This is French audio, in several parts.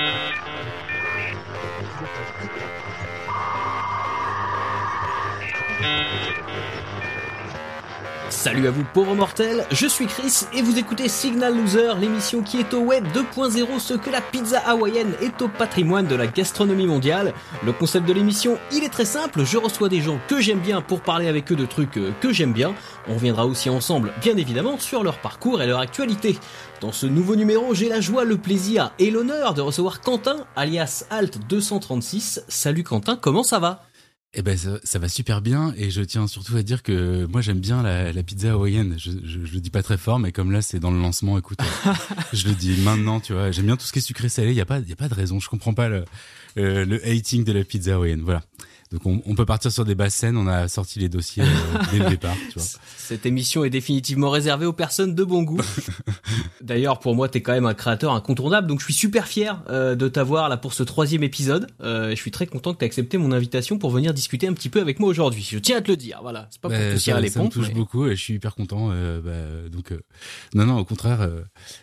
Thank you. Salut à vous pauvres mortels, je suis Chris et vous écoutez Signal Loser, l'émission qui est au web 2.0 ce que la pizza hawaïenne est au patrimoine de la gastronomie mondiale. Le concept de l'émission, il est très simple, je reçois des gens que j'aime bien pour parler avec eux de trucs euh, que j'aime bien. On reviendra aussi ensemble, bien évidemment, sur leur parcours et leur actualité. Dans ce nouveau numéro, j'ai la joie, le plaisir et l'honneur de recevoir Quentin, alias Alt236. Salut Quentin, comment ça va? Eh ben ça, va super bien et je tiens surtout à dire que moi j'aime bien la, pizza hawaïenne. Je, je, le dis pas très fort, mais comme là c'est dans le lancement, écoute, je le dis maintenant, tu vois. J'aime bien tout ce qui est sucré salé. Il y a pas, il y a pas de raison. Je comprends pas le, euh, le hating de la pizza hawaïenne. Voilà. Donc on, on, peut partir sur des basses scènes, on a sorti les dossiers euh, dès le départ. Tu vois. Cette émission est définitivement réservée aux personnes de bon goût. D'ailleurs, pour moi, t'es quand même un créateur incontournable, donc je suis super fier euh, de t'avoir là pour ce troisième épisode. Euh, je suis très content que t'aies accepté mon invitation pour venir discuter un petit peu avec moi aujourd'hui. Je tiens à te le dire, voilà. C'est pas pour bah, te tirer les pompes. Ça me touche beaucoup et je suis hyper content. Bah, donc non, non, au contraire,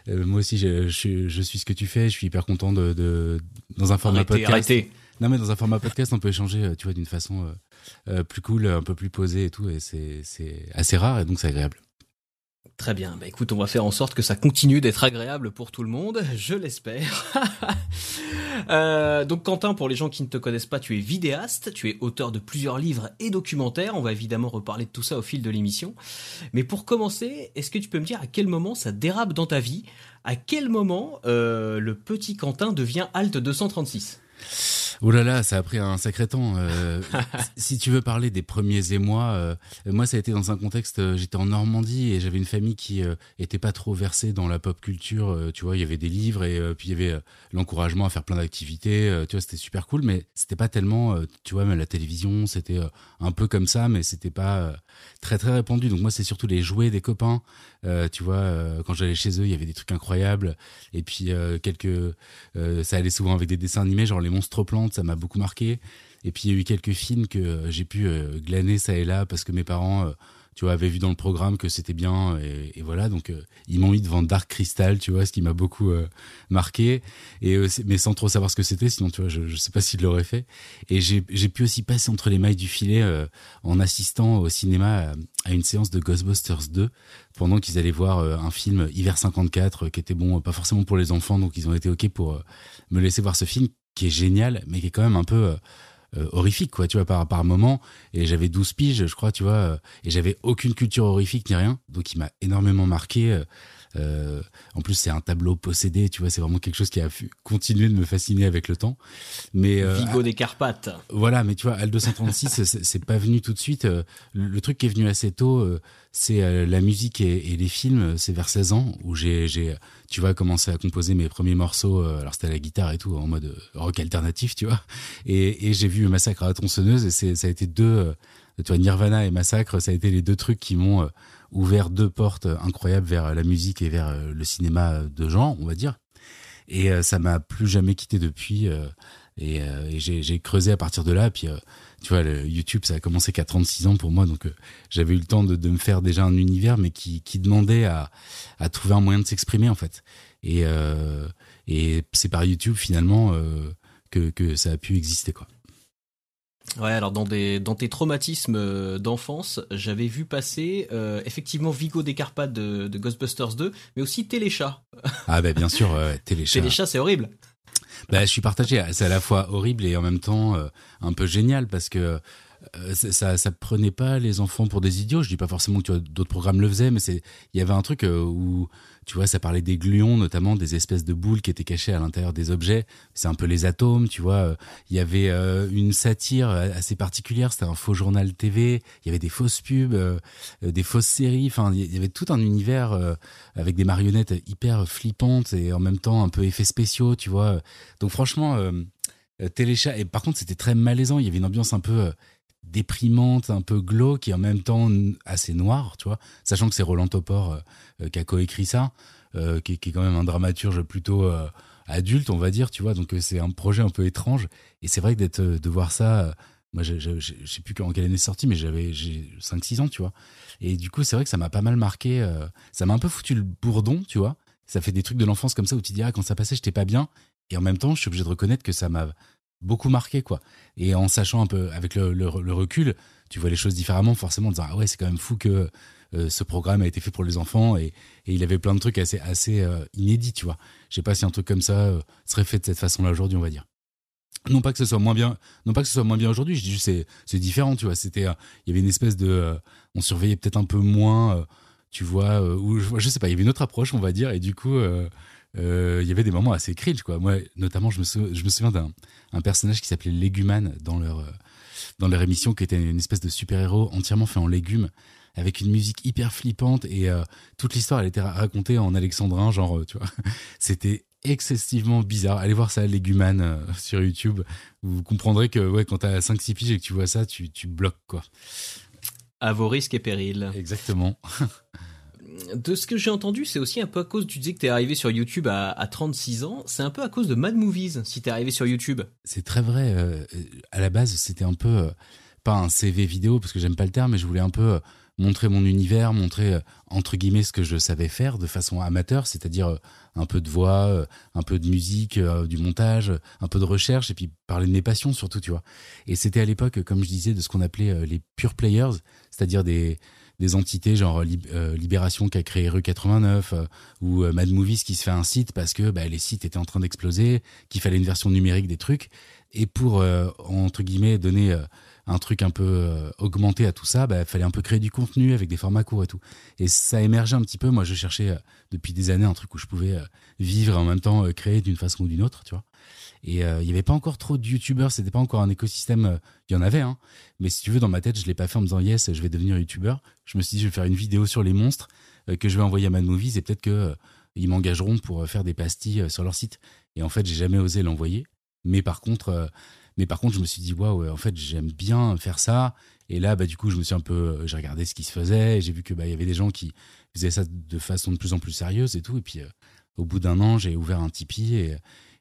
moi aussi, je, je, je, suis ce que tu fais. Je suis hyper content de, de dans un format podcast. Arrêtez. Non, mais dans un format podcast, on peut échanger, euh, tu vois, d'une façon euh, euh, plus cool, un peu plus posée et tout, et c'est assez rare et donc c'est agréable. Très bien, bah écoute, on va faire en sorte que ça continue d'être agréable pour tout le monde, je l'espère. donc Quentin, pour les gens qui ne te connaissent pas, tu es vidéaste, tu es auteur de plusieurs livres et documentaires, on va évidemment reparler de tout ça au fil de l'émission. Mais pour commencer, est-ce que tu peux me dire à quel moment ça dérape dans ta vie? À quel moment le petit Quentin devient Alt 236 Oh là là, ça a pris un sacré temps. Euh, si tu veux parler des premiers émois, euh, moi ça a été dans un contexte, euh, j'étais en Normandie et j'avais une famille qui était pas trop versée dans la pop culture. tu vois, il y avait des livres et puis il y avait l'encouragement à faire plein d'activités. tu vois, c'était super cool, mais c'était pas tellement, tu vois, même la télévision, c'était un peu comme ça, mais c'était pas très très répandu. Donc moi c'est surtout les jouets des copains. tu vois, quand j'allais chez eux, il y avait des trucs incroyables. Et puis quelques, ça allait souvent avec des dessins animés, genre les monstres plans ça m'a beaucoup marqué. Et puis il y a eu quelques films que euh, j'ai pu euh, glaner ça et là parce que mes parents, euh, tu vois, avaient vu dans le programme que c'était bien et, voilà. Donc ils m'ont mis devant Dark Crystal, tu vois, ce qui m'a beaucoup marqué. Et mais sans trop savoir ce que c'était, sinon tu vois, je, je sais pas s'il l'aurait fait. Et j'ai pu aussi passer entre les mailles du filet en assistant au cinéma à, une séance de Ghostbusters 2 pendant qu'ils allaient voir un film Hiver 54 qui était bon, pas forcément pour les enfants, donc ils ont été ok pour me laisser voir ce film qui est génial, mais qui est quand même un peu euh, euh, horrifique, quoi, tu vois, par, par moment. Et j'avais 12 piges, je crois, tu vois, euh, et j'avais aucune culture horrifique ni rien. Donc il m'a énormément marqué. Euh, en plus, c'est un tableau possédé, tu vois, c'est vraiment quelque chose qui a continué de me fasciner avec le temps. Mais Vigo des Carpates. Voilà, mais tu vois, Al 236, c'est pas venu tout de suite. Le, truc qui est venu assez tôt, c'est la musique et, et, les films. C'est vers 16 ans où j'ai tu vois, commencer à composer mes premiers morceaux. Euh, alors c'était la guitare et tout, en mode euh, rock alternatif, tu vois. Et, et j'ai vu Massacre à la tronçonneuse et ça a été deux, euh, tu vois, Nirvana et Massacre, ça a été les deux trucs qui m'ont ouvert deux portes incroyables vers la musique et vers le cinéma de genre, on va dire. Et ça m'a plus jamais quitté depuis. et, et j'ai, creusé à partir de là. Puis tu vois, le YouTube, ça a commencé qu'à 36 ans pour moi, donc euh, j'avais eu le temps de, de, me faire déjà un univers, mais qui, qui demandait à, à trouver un moyen de s'exprimer en fait. Et, euh, et c'est par YouTube finalement euh, que, que ça a pu exister quoi. Ouais, alors dans des dans tes traumatismes euh, d'enfance, j'avais vu passer euh, effectivement Vigo des Carpates de, de, Ghostbusters 2, mais aussi Téléchat. Ah ben bien sûr, euh, Téléchat. Téléchat, c'est horrible. Bah, je suis partagé. C'est à la fois horrible et en même temps euh, un peu génial parce que euh, ça, ça prenait pas les enfants pour des idiots. Je dis pas forcément que d'autres programmes le faisaient, mais c'est, il y avait un truc euh, où tu vois, ça parlait des gluons, notamment des espèces de boules qui étaient cachées à l'intérieur des objets. C'est un peu les atomes, tu vois. Il y avait euh, une satire assez particulière. C'était un faux journal TV. Il y avait des fausses pubs, euh, des fausses séries. Enfin, il y avait tout un univers euh, avec des marionnettes hyper flippantes et en même temps un peu effets spéciaux, tu vois. Donc franchement, téléchat. Et par contre, c'était très malaisant. Il y avait une ambiance un peu déprimante, un peu glauque et en même temps assez noire, tu vois. Sachant que c'est Roland Topor euh, qui a coécrit ça, euh, qui, est quand même un dramaturge plutôt euh, adulte, on va dire, tu vois. Donc c'est un projet un peu étrange. Et c'est vrai que d'être de voir ça, moi je, je, je, sais plus en quelle année c'est sorti, mais j'avais j'ai 5-6 ans, tu vois. Et du coup c'est vrai que ça m'a pas mal marqué. ça m'a un peu foutu le bourdon, tu vois. Ça fait des trucs de l'enfance comme ça où tu dis ah quand ça passait j'étais pas bien. et en même temps, je suis obligé de reconnaître que ça m'a beaucoup marqué, quoi. Et en sachant un peu, avec le, recul, tu vois les choses différemment, forcément, en disant, ah ouais, c'est quand même fou que euh, ce programme a été fait pour les enfants et, il avait plein de trucs assez, euh, inédits, tu vois. Je sais pas si un truc comme ça euh, serait fait de cette façon-là aujourd'hui, on va dire. Non pas que ce soit moins bien, non pas que ce soit moins bien aujourd'hui, je dis juste c'est différent, tu vois. C'était, il y avait une espèce de, on surveillait peut-être un peu moins, tu vois, ou je sais pas, il y avait une autre approche, on va dire, et du coup, il y avait des moments assez cringe, quoi. Moi, notamment, je me, je me souviens d'un un personnage qui s'appelait Léguman dans leur dans leur émission, qui était une espèce de super héros entièrement fait en légumes avec une musique hyper flippante et euh, toute l'histoire elle était racontée en alexandrin genre euh, tu vois. C'était excessivement bizarre. Allez voir ça Léguman euh, sur YouTube. Vous comprendrez que ouais quand t'as 5 6 piges et que tu vois ça tu, tu bloques quoi. À vos risques et périls. Exactement de ce que j'ai entendu, c'est aussi un peu à cause, tu disais que t'es arrivé sur YouTube à, à 36 ans, c'est un peu à cause de Mad Movies si t'es arrivé sur YouTube. C'est très vrai. à la base, c'était un peu, pas un CV vidéo, parce que j'aime pas le terme, mais je voulais un peu montrer mon univers, montrer euh, entre guillemets ce que je savais faire de façon amateur, c'est-à-dire euh, un peu de voix, euh, un peu de musique, du montage, un peu de recherche et puis parler de mes passions surtout, tu vois. Et c'était à l'époque, comme je disais, de ce qu'on appelait les pure players, c'est-à-dire des des entités genre Libération qui a créé Rue 89 ou Mad Movies qui se fait un site parce que bah, les sites étaient en train d'exploser, qu'il fallait une version numérique des trucs et pour entre guillemets donner un truc un peu euh, augmenté à tout ça, il bah, fallait un peu créer du contenu avec des formats courts et tout. Et ça émergeait un petit peu. Moi, je cherchais euh, depuis des années un truc où je pouvais euh, vivre et en même temps créer d'une façon ou d'une autre, tu vois. Et il n'y avait pas encore trop de youtubeurs, c'était pas encore un écosystème. Il y en avait, hein. Mais si tu veux, dans ma tête, je l'ai pas fait en me disant yes, je vais devenir youtubeur. Je me suis dit, je vais faire une vidéo sur les monstres que je vais envoyer à Mad Movies et peut-être que ils m'engageront pour faire des pastilles sur leur site. Et en fait, j'ai jamais osé l'envoyer. Mais par contre, mais par contre, je me suis dit, waouh, en fait, j'aime bien faire ça. Et là, bah, du coup, je me suis un peu, euh, j'ai regardé ce qui se faisait. J'ai vu que, bah, y avait des gens qui faisaient ça de façon de plus en plus sérieuse et tout. Et puis, euh, au bout d'un an, j'ai ouvert un Tipeee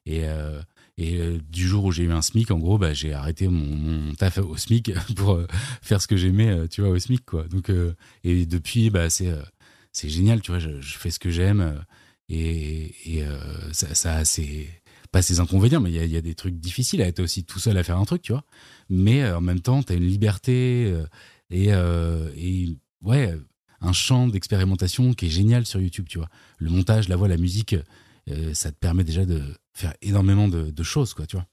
et, euh, et du jour où j'ai eu un SMIC, en gros, bah, j'ai arrêté mon, taf au SMIC pour faire ce que j'aimais, tu vois, au SMIC, quoi. Donc, et depuis, bah, c'est, c'est génial, tu vois, je, fais ce que j'aime et, et ça, ça c'est pas ses inconvénients, mais il y a, des trucs difficiles à être aussi tout seul à faire un truc, tu vois. Mais euh, en même temps, tu as une liberté euh, et, euh, et, ouais, un champ d'expérimentation qui est génial sur YouTube, tu vois. Le montage, la voix, la musique, ça te permet déjà de faire énormément de, de choses, quoi, tu vois.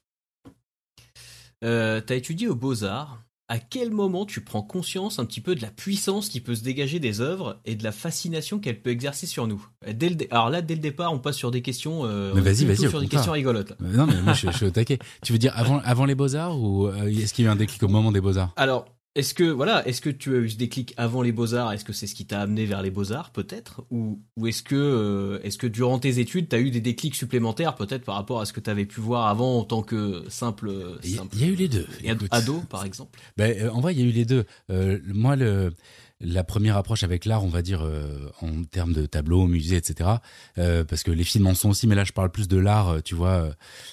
t'as étudié aux Beaux-Arts à quel moment tu prends conscience un petit peu de la puissance qui peut se dégager des œuvres et de la fascination qu'elle peut exercer sur nous? Dès le Alors là, dès le départ, on passe sur des questions, euh, mais vas-y, vas-y, sur des questions rigolotes. non, mais moi, je, je, suis au taquet. Tu veux dire avant, avant les beaux arts ou euh, est-ce qu'il y a eu un déclic au moment des beaux arts Alors, est-ce que voilà, est-ce que tu as eu ce déclic avant les beaux-arts? Est-ce que c'est ce qui t'a amené vers les beaux-arts peut-être? Ou, ou est-ce que euh, est-ce que durant tes études, tu as eu des déclics supplémentaires peut-être par rapport à ce que tu avais pu voir avant en tant que simple Il y, a eu les deux. Ado par exemple? Ben, euh, en vrai, il y a eu les deux. Euh, moi le la première approche avec l'art, on va dire euh, en termes de tableaux, musées, etc. Euh, parce que les films en sont aussi, mais là je parle plus de l'art, euh, tu vois,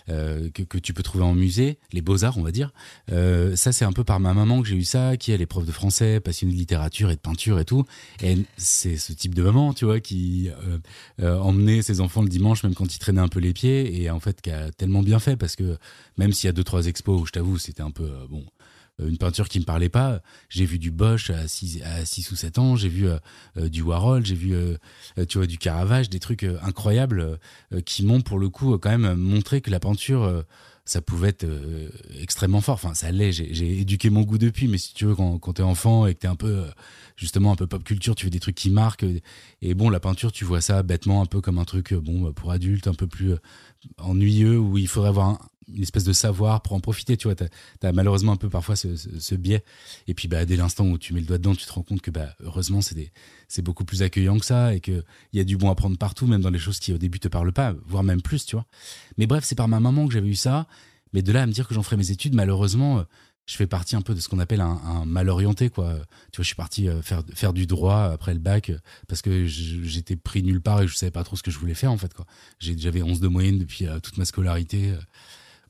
que, que, tu peux trouver en musée, les beaux arts, on va dire. ça c'est un peu par ma maman que j'ai eu ça, qui est les profs de français, passionnée de littérature et de peinture et tout. Et c'est ce type de maman, tu vois, qui emmenait ses enfants le dimanche, même quand ils traînaient un peu les pieds, et en fait qui a tellement bien fait parce que même s'il y a deux trois expos où je t'avoue c'était un peu bon euh, une peinture qui me parlait pas. J'ai vu du Bosch à 6, à six ou 7 ans, j'ai vu euh, euh, du Warhol, j'ai vu tu vois du Caravage, des trucs incroyables qui m'ont pour le coup quand même montré que la peinture ça pouvait être extrêmement fort. Enfin, ça l'est. J'ai éduqué mon goût depuis, mais si tu veux, quand, quand t'es enfant et que t'es un peu, justement, un peu pop culture, tu fais des trucs qui marquent. Et bon, la peinture, tu vois ça bêtement un peu comme un truc, bon, pour adultes, un peu plus ennuyeux, où il faudrait avoir un, une espèce de savoir pour en profiter. Tu vois, t'as as malheureusement un peu parfois ce, ce, biais. Et puis, bah, dès l'instant où tu mets le doigt dedans, tu te rends compte que, bah, heureusement, c'est beaucoup plus accueillant que ça et qu'il y a du bon à prendre partout, même dans les choses qui au début te parlent pas, voire même plus, tu vois. Mais bref, c'est par ma maman que j'avais eu ça. Mais de là à me dire que j'en ferais mes études, malheureusement, euh, je fais partie un peu de ce qu'on appelle un, un, mal orienté quoi tu vois je suis parti euh, faire faire du droit après le bac euh, parce que j'étais pris nulle part et je savais pas trop ce que je voulais faire en fait quoi j'avais 11 de moyenne depuis toute ma scolarité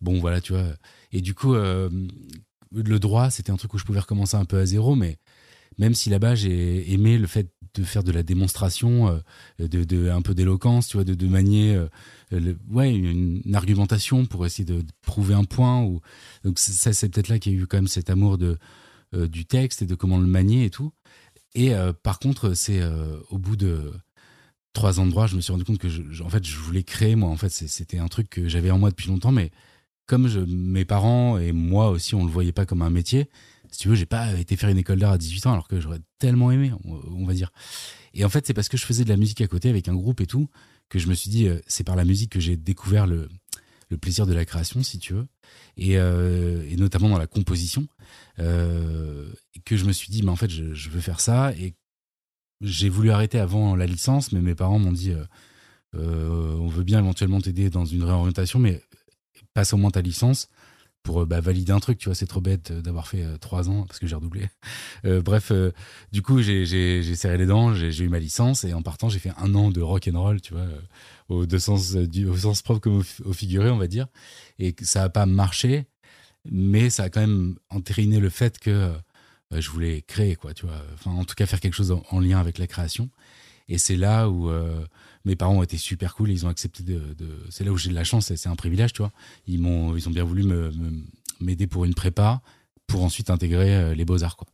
Bon, voilà, tu vois. Et du coup, euh, le droit, c'était un truc où je pouvais recommencer un peu à zéro, mais, même si là-bas j'ai aimé le fait de faire de la démonstration, de, de, un peu d'éloquence, tu vois, de, manier ouais, une, argumentation pour essayer de, prouver un point. Ou... Donc ça, c'est peut-être là qu'il y a eu quand même cet amour de, du texte et de comment le manier et tout. Et par contre, c'est au bout de trois ans de droit, je me suis rendu compte que je, en fait, je voulais créer, moi, en fait, c'était un truc que j'avais en moi depuis longtemps, mais comme mes parents et moi aussi, on le voyait pas comme un métier, si tu veux, j'ai pas été faire une école d'art à 18 ans alors que j'aurais tellement aimé, on, va dire. Et en fait, c'est parce que je faisais de la musique à côté avec un groupe et tout, que je me suis dit, euh, c'est par la musique que j'ai découvert le, plaisir de la création, si tu veux, et, euh, notamment dans la composition, euh, que je me suis dit, mais en fait, je, veux faire ça, et j'ai voulu arrêter avant la licence, mais mes parents m'ont dit euh, on veut bien éventuellement t'aider dans une réorientation, mais passe au moins ta licence pour euh, bah, valider un truc. Tu vois, c'est trop bête d'avoir fait trois ans parce que j'ai redoublé. bref, du coup, j'ai serré les dents, j'ai eu ma licence et en partant, j'ai fait un an de rock and roll, tu vois, au, sens, du, au sens propre comme au, figuré, on va dire. Et ça n'a pas marché, mais ça a quand même entériné le fait que euh, je voulais créer, quoi, tu vois. Enfin, en tout cas, faire quelque chose en, lien avec la création. Et c'est là où euh, mes parents ont été super cool. Ils ont accepté de. C'est là où j'ai de la chance. C'est un privilège, tu vois. Ils m'ont, ils ont bien voulu m'aider pour une prépa, pour ensuite intégrer euh, les beaux arts, quoi.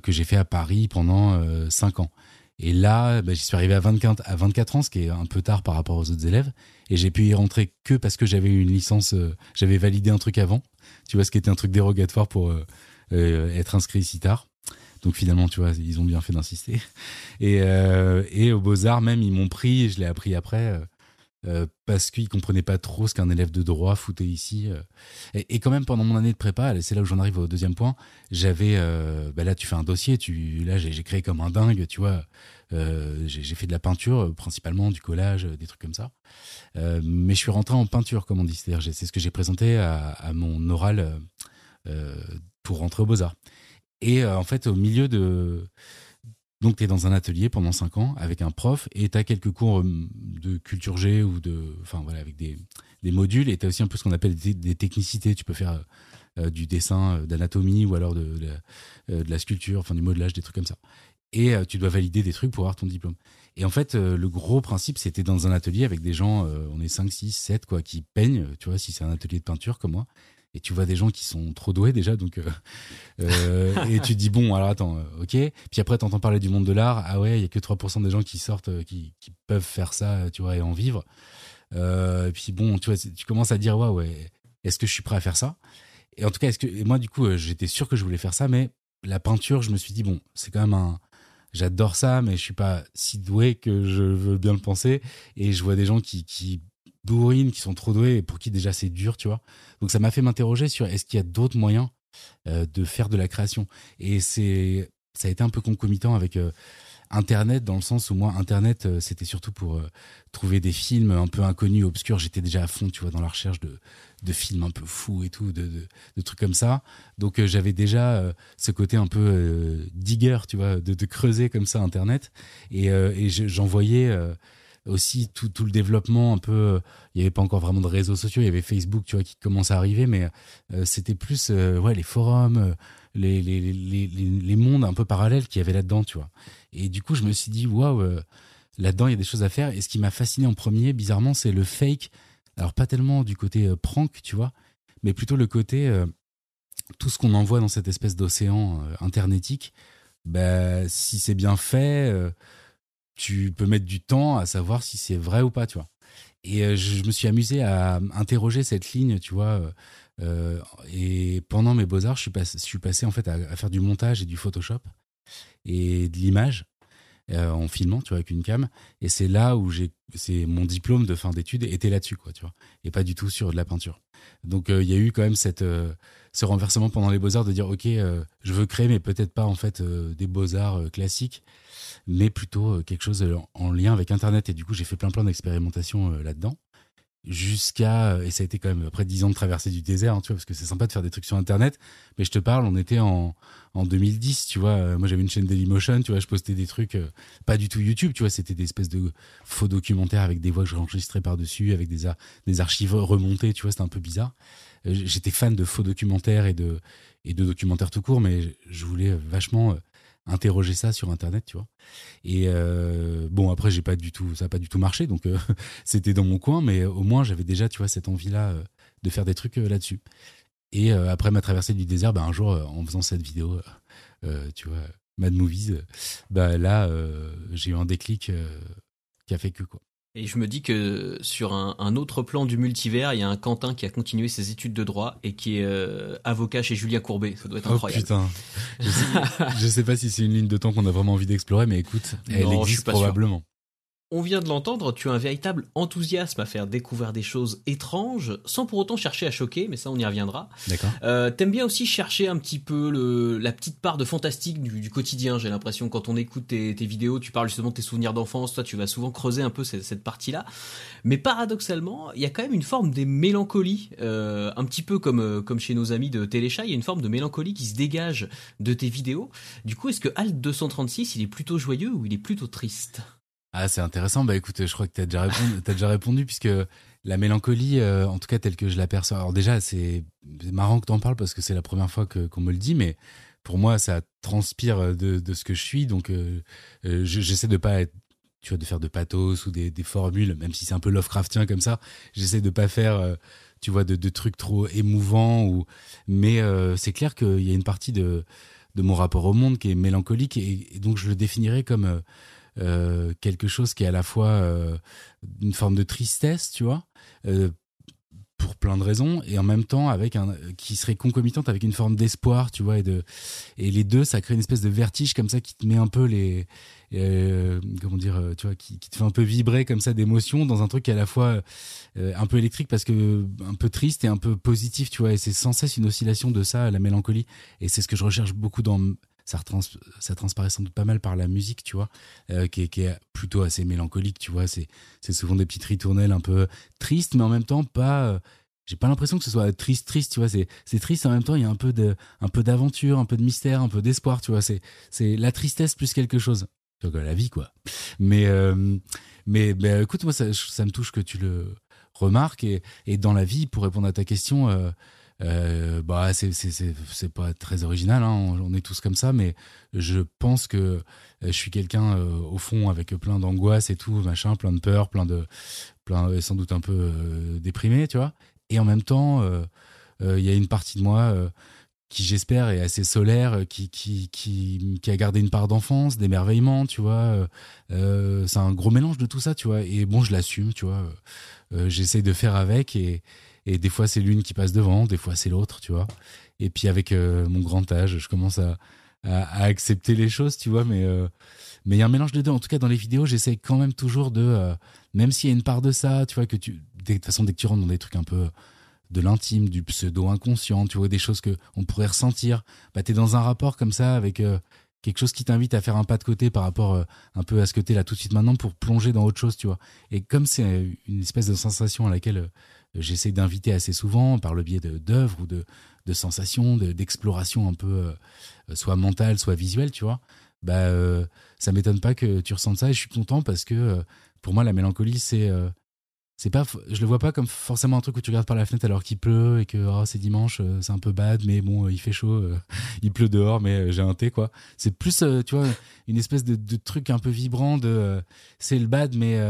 que j'ai fait à Paris pendant 5 ans. Et là, bah, j'y suis arrivé à 24, à 24 ans, ce qui est un peu tard par rapport aux autres élèves. Et j'ai pu y rentrer que parce que j'avais une licence, j'avais validé un truc avant. Tu vois, ce qui était un truc dérogatoire pour euh, être inscrit si tard. Donc finalement, tu vois, ils ont bien fait d'insister. Et, euh, et aux Beaux-Arts, même, ils m'ont pris, je l'ai appris après, euh, parce qu'ils comprenaient pas trop ce qu'un élève de droit foutait ici. Et, quand même, pendant mon année de prépa, c'est là où j'en arrive au deuxième point, j'avais, bah là, tu fais un dossier, tu, là, j'ai créé comme un dingue, tu vois. j'ai fait de la peinture, principalement du collage, des trucs comme ça. mais je suis rentré en peinture, comme on dit. C'est ce que j'ai présenté à, à, mon oral pour rentrer aux Beaux-Arts. Et euh, en fait, au milieu de. Donc, tu es dans un atelier pendant 5 ans avec un prof et tu as quelques cours euh, de culture G ou de. Enfin, voilà, avec des, des modules et tu as aussi un peu ce qu'on appelle des, technicités. Tu peux faire euh, du dessin, d'anatomie ou alors de, de, la sculpture, enfin, du modelage, des trucs comme ça. Et tu dois valider des trucs pour avoir ton diplôme. Et en fait, le gros principe, c'était dans un atelier avec des gens, on est 5, 6, 7, quoi, qui peignent, tu vois, si c'est un atelier de peinture comme moi et tu vois des gens qui sont trop doués déjà donc euh, euh, et tu te dis bon alors attends euh, ok. Puis après t'entends parler du monde de l'art. Ah ouais il y a que 3% des gens qui sortent qui, peuvent faire ça tu vois et en vivre. Et puis bon tu tu commences à dire ouais ouais est-ce que je suis prêt à faire ça? Et en tout cas est-ce que moi du coup j'étais sûr que je voulais faire ça mais la peinture je me suis dit bon c'est quand même un j'adore ça mais je suis pas si doué que je veux bien le penser. Et je vois des gens qui bourrines qui sont trop doués et pour qui déjà c'est dur, tu vois. Donc ça m'a fait m'interroger sur est-ce qu'il y a d'autres moyens euh, de faire de la création. Et c'est ça a été un peu concomitant avec euh, Internet dans le sens où moi Internet euh, c'était surtout pour trouver des films un peu inconnus, obscurs. J'étais déjà à fond, tu vois, dans la recherche de, de films un peu fous et tout, de, de, trucs comme ça. Donc j'avais déjà ce côté un peu digger, tu vois, de, de, creuser comme ça Internet. Et, et j'envoyais aussi tout, tout le développement un peu euh, il y avait pas encore vraiment de réseaux sociaux il y avait Facebook tu vois qui commence à arriver mais euh, c'était plus euh, ouais les forums les, les, les, les, mondes un peu parallèles qu'il y avait là-dedans tu vois. Et du coup je me suis dit waouh là-dedans il y a des choses à faire. Et ce qui m'a fasciné en premier bizarrement c'est le fake. Alors pas tellement du côté prank tu vois mais plutôt le côté tout ce qu'on envoie dans cette espèce d'océan internetique bah, si c'est bien fait tu peux mettre du temps à savoir si c'est vrai ou pas, tu vois. Et euh, je, me suis amusé à interroger cette ligne, tu vois. Euh, euh, et pendant mes beaux-arts, je, suis passé, en fait à, faire du montage et du Photoshop et de l'image en filmant, tu vois, avec une cam. Et c'est là où j'ai, c'est mon diplôme de fin d'études était là-dessus, quoi, tu vois, et pas du tout sur de la peinture. Donc il y a eu quand même ce renversement pendant les beaux-arts de dire, ok, je veux créer, mais peut-être pas en fait des beaux-arts classiques mais plutôt euh, quelque chose euh, en lien avec Internet. Et du coup, j'ai fait plein plein d'expérimentations euh, là-dedans. Jusqu'à, et ça a été quand même après dix ans de traversée du désert, hein, tu vois, parce que c'est sympa de faire des trucs sur Internet. Mais je te parle, on était en, en 2010, tu vois. Moi, j'avais une chaîne Dailymotion, tu vois, je postais des trucs, pas du tout YouTube, tu vois, c'était des espèces de faux documentaires avec des voix que j'enregistrais par-dessus, avec des, des archives remontées, tu vois, c'était un peu bizarre. J'étais fan de faux documentaires et de, et de documentaires tout court, mais je voulais vachement interroger ça sur internet tu vois. Et bon après j'ai pas du tout ça a pas du tout marché donc c'était dans mon coin mais au moins j'avais déjà tu vois cette envie là de faire des trucs là-dessus. Et après ma traversée du désert bah, un jour en faisant cette vidéo tu vois Mad Movies bah là j'ai eu un déclic qui a fait que quoi et je me dis que sur un, autre plan du multivers, il y a un Quentin qui a continué ses études de droit et qui est euh, avocat chez Julien Courbet. Ça doit être oh, incroyable. Putain. Je sais, sais pas si c'est une ligne de temps qu'on a vraiment envie d'explorer, mais écoute, elle existe probablement. On vient de l'entendre, tu as un véritable enthousiasme à faire découvrir des choses étranges, sans pour autant chercher à choquer, mais ça on y reviendra. D'accord. Euh, T'aimes bien aussi chercher un petit peu le, la petite part de fantastique du, quotidien, j'ai l'impression. Quand on écoute tes, vidéos, tu parles justement de tes souvenirs d'enfance, toi tu vas souvent creuser un peu cette, partie-là. Mais paradoxalement, il y a quand même une forme des mélancolies, euh, un petit peu comme, euh, comme chez nos amis de Téléchat, il y a une forme de mélancolie qui se dégage de tes vidéos. Du coup, est-ce que Alt 236, il est plutôt joyeux ou il est plutôt triste? Ah, c'est intéressant. Bah écoute, je crois que tu as déjà répondu, déjà répondu puisque la mélancolie, euh, en tout cas telle que je l'aperçois. Alors déjà, c'est marrant que tu en parles parce que c'est la première fois qu'on me le dit, mais pour moi, ça transpire de, de ce que je suis. Donc, euh, euh, j'essaie de pas être, tu vois, de faire de pathos ou des, formules, même si c'est un peu Lovecraftien comme ça. J'essaie de pas faire, tu vois, de, de, trucs trop émouvants. Ou, mais c'est clair qu'il y a une partie de de mon rapport au monde qui est mélancolique et, et donc je le définirais comme euh, quelque chose qui est à la fois euh, une forme de tristesse, tu vois, euh, pour plein de raisons, et en même temps avec un qui serait concomitante avec une forme d'espoir, tu vois, et de et les deux, ça crée une espèce de vertige comme ça qui te met un peu les comment dire, tu vois, qui, qui, te fait un peu vibrer comme ça d'émotion dans un truc qui est à la fois un peu électrique parce que un peu triste et un peu positif, tu vois, et c'est sans cesse une oscillation de ça, la mélancolie, et c'est ce que je recherche beaucoup dans ça, ça transparaît sans doute pas mal par la musique, tu vois, euh, qui, est, plutôt assez mélancolique, tu vois. C'est, souvent des petites ritournelles un peu tristes, mais en même temps pas. Euh, j'ai pas l'impression que ce soit triste, triste, tu vois. C'est, triste en même temps. Il y a un peu un d'aventure, un peu de mystère, un peu d'espoir, tu vois. C'est, la tristesse plus quelque chose. Donc la vie, quoi. Mais, euh, mais, bah, écoute, moi, ça, ça me touche que tu le remarques et dans la vie, pour répondre à ta question. Euh, bah c'est pas très original, hein, on, est tous comme ça, mais je pense que euh, je suis quelqu'un euh, au fond avec plein d'angoisse et tout, machin, plein de peur, plein de, plein sans doute un peu déprimé, tu vois. Et en même temps, il y a une partie de moi qui j'espère est assez solaire, qui, qui, qui, qui a gardé une part d'enfance, d'émerveillement, tu vois. C'est un gros mélange de tout ça, tu vois. Et bon, je l'assume, tu vois. Euh, J'essaye de faire avec et, et des fois, c'est l'une qui passe devant, des fois, c'est l'autre, tu vois. Et puis, avec euh, mon grand âge, je commence à, à, accepter les choses, tu vois. Mais euh, mais il y a un mélange de deux. En tout cas, dans les vidéos, j'essaie quand même toujours de, euh, même s'il y a une part de ça, tu vois, que tu, de toute façon, dès que tu rentres dans des trucs un peu de l'intime, du pseudo inconscient, tu vois, des choses que on pourrait ressentir, bah, es dans un rapport comme ça avec quelque chose qui t'invite à faire un pas de côté par rapport un peu à ce que t'es là tout de suite maintenant pour plonger dans autre chose, tu vois. Et comme c'est une espèce de sensation à laquelle j'essaie d'inviter assez souvent par le biais d'œuvres ou de, de sensations, d'exploration un peu euh, soit mentale, soit visuelle, tu vois. Bah, euh, ça m'étonne pas que tu ressentes ça et je suis content parce que euh, pour moi, la mélancolie, c'est. c'est pas, je le vois pas comme forcément un truc où tu regardes par la fenêtre alors qu'il pleut et que oh, c'est dimanche, c'est un peu bad, mais bon, il fait chaud, il pleut dehors, mais j'ai un thé quoi. C'est plus, tu vois, une espèce de, de, truc un peu vibrant de, c'est le bad, mais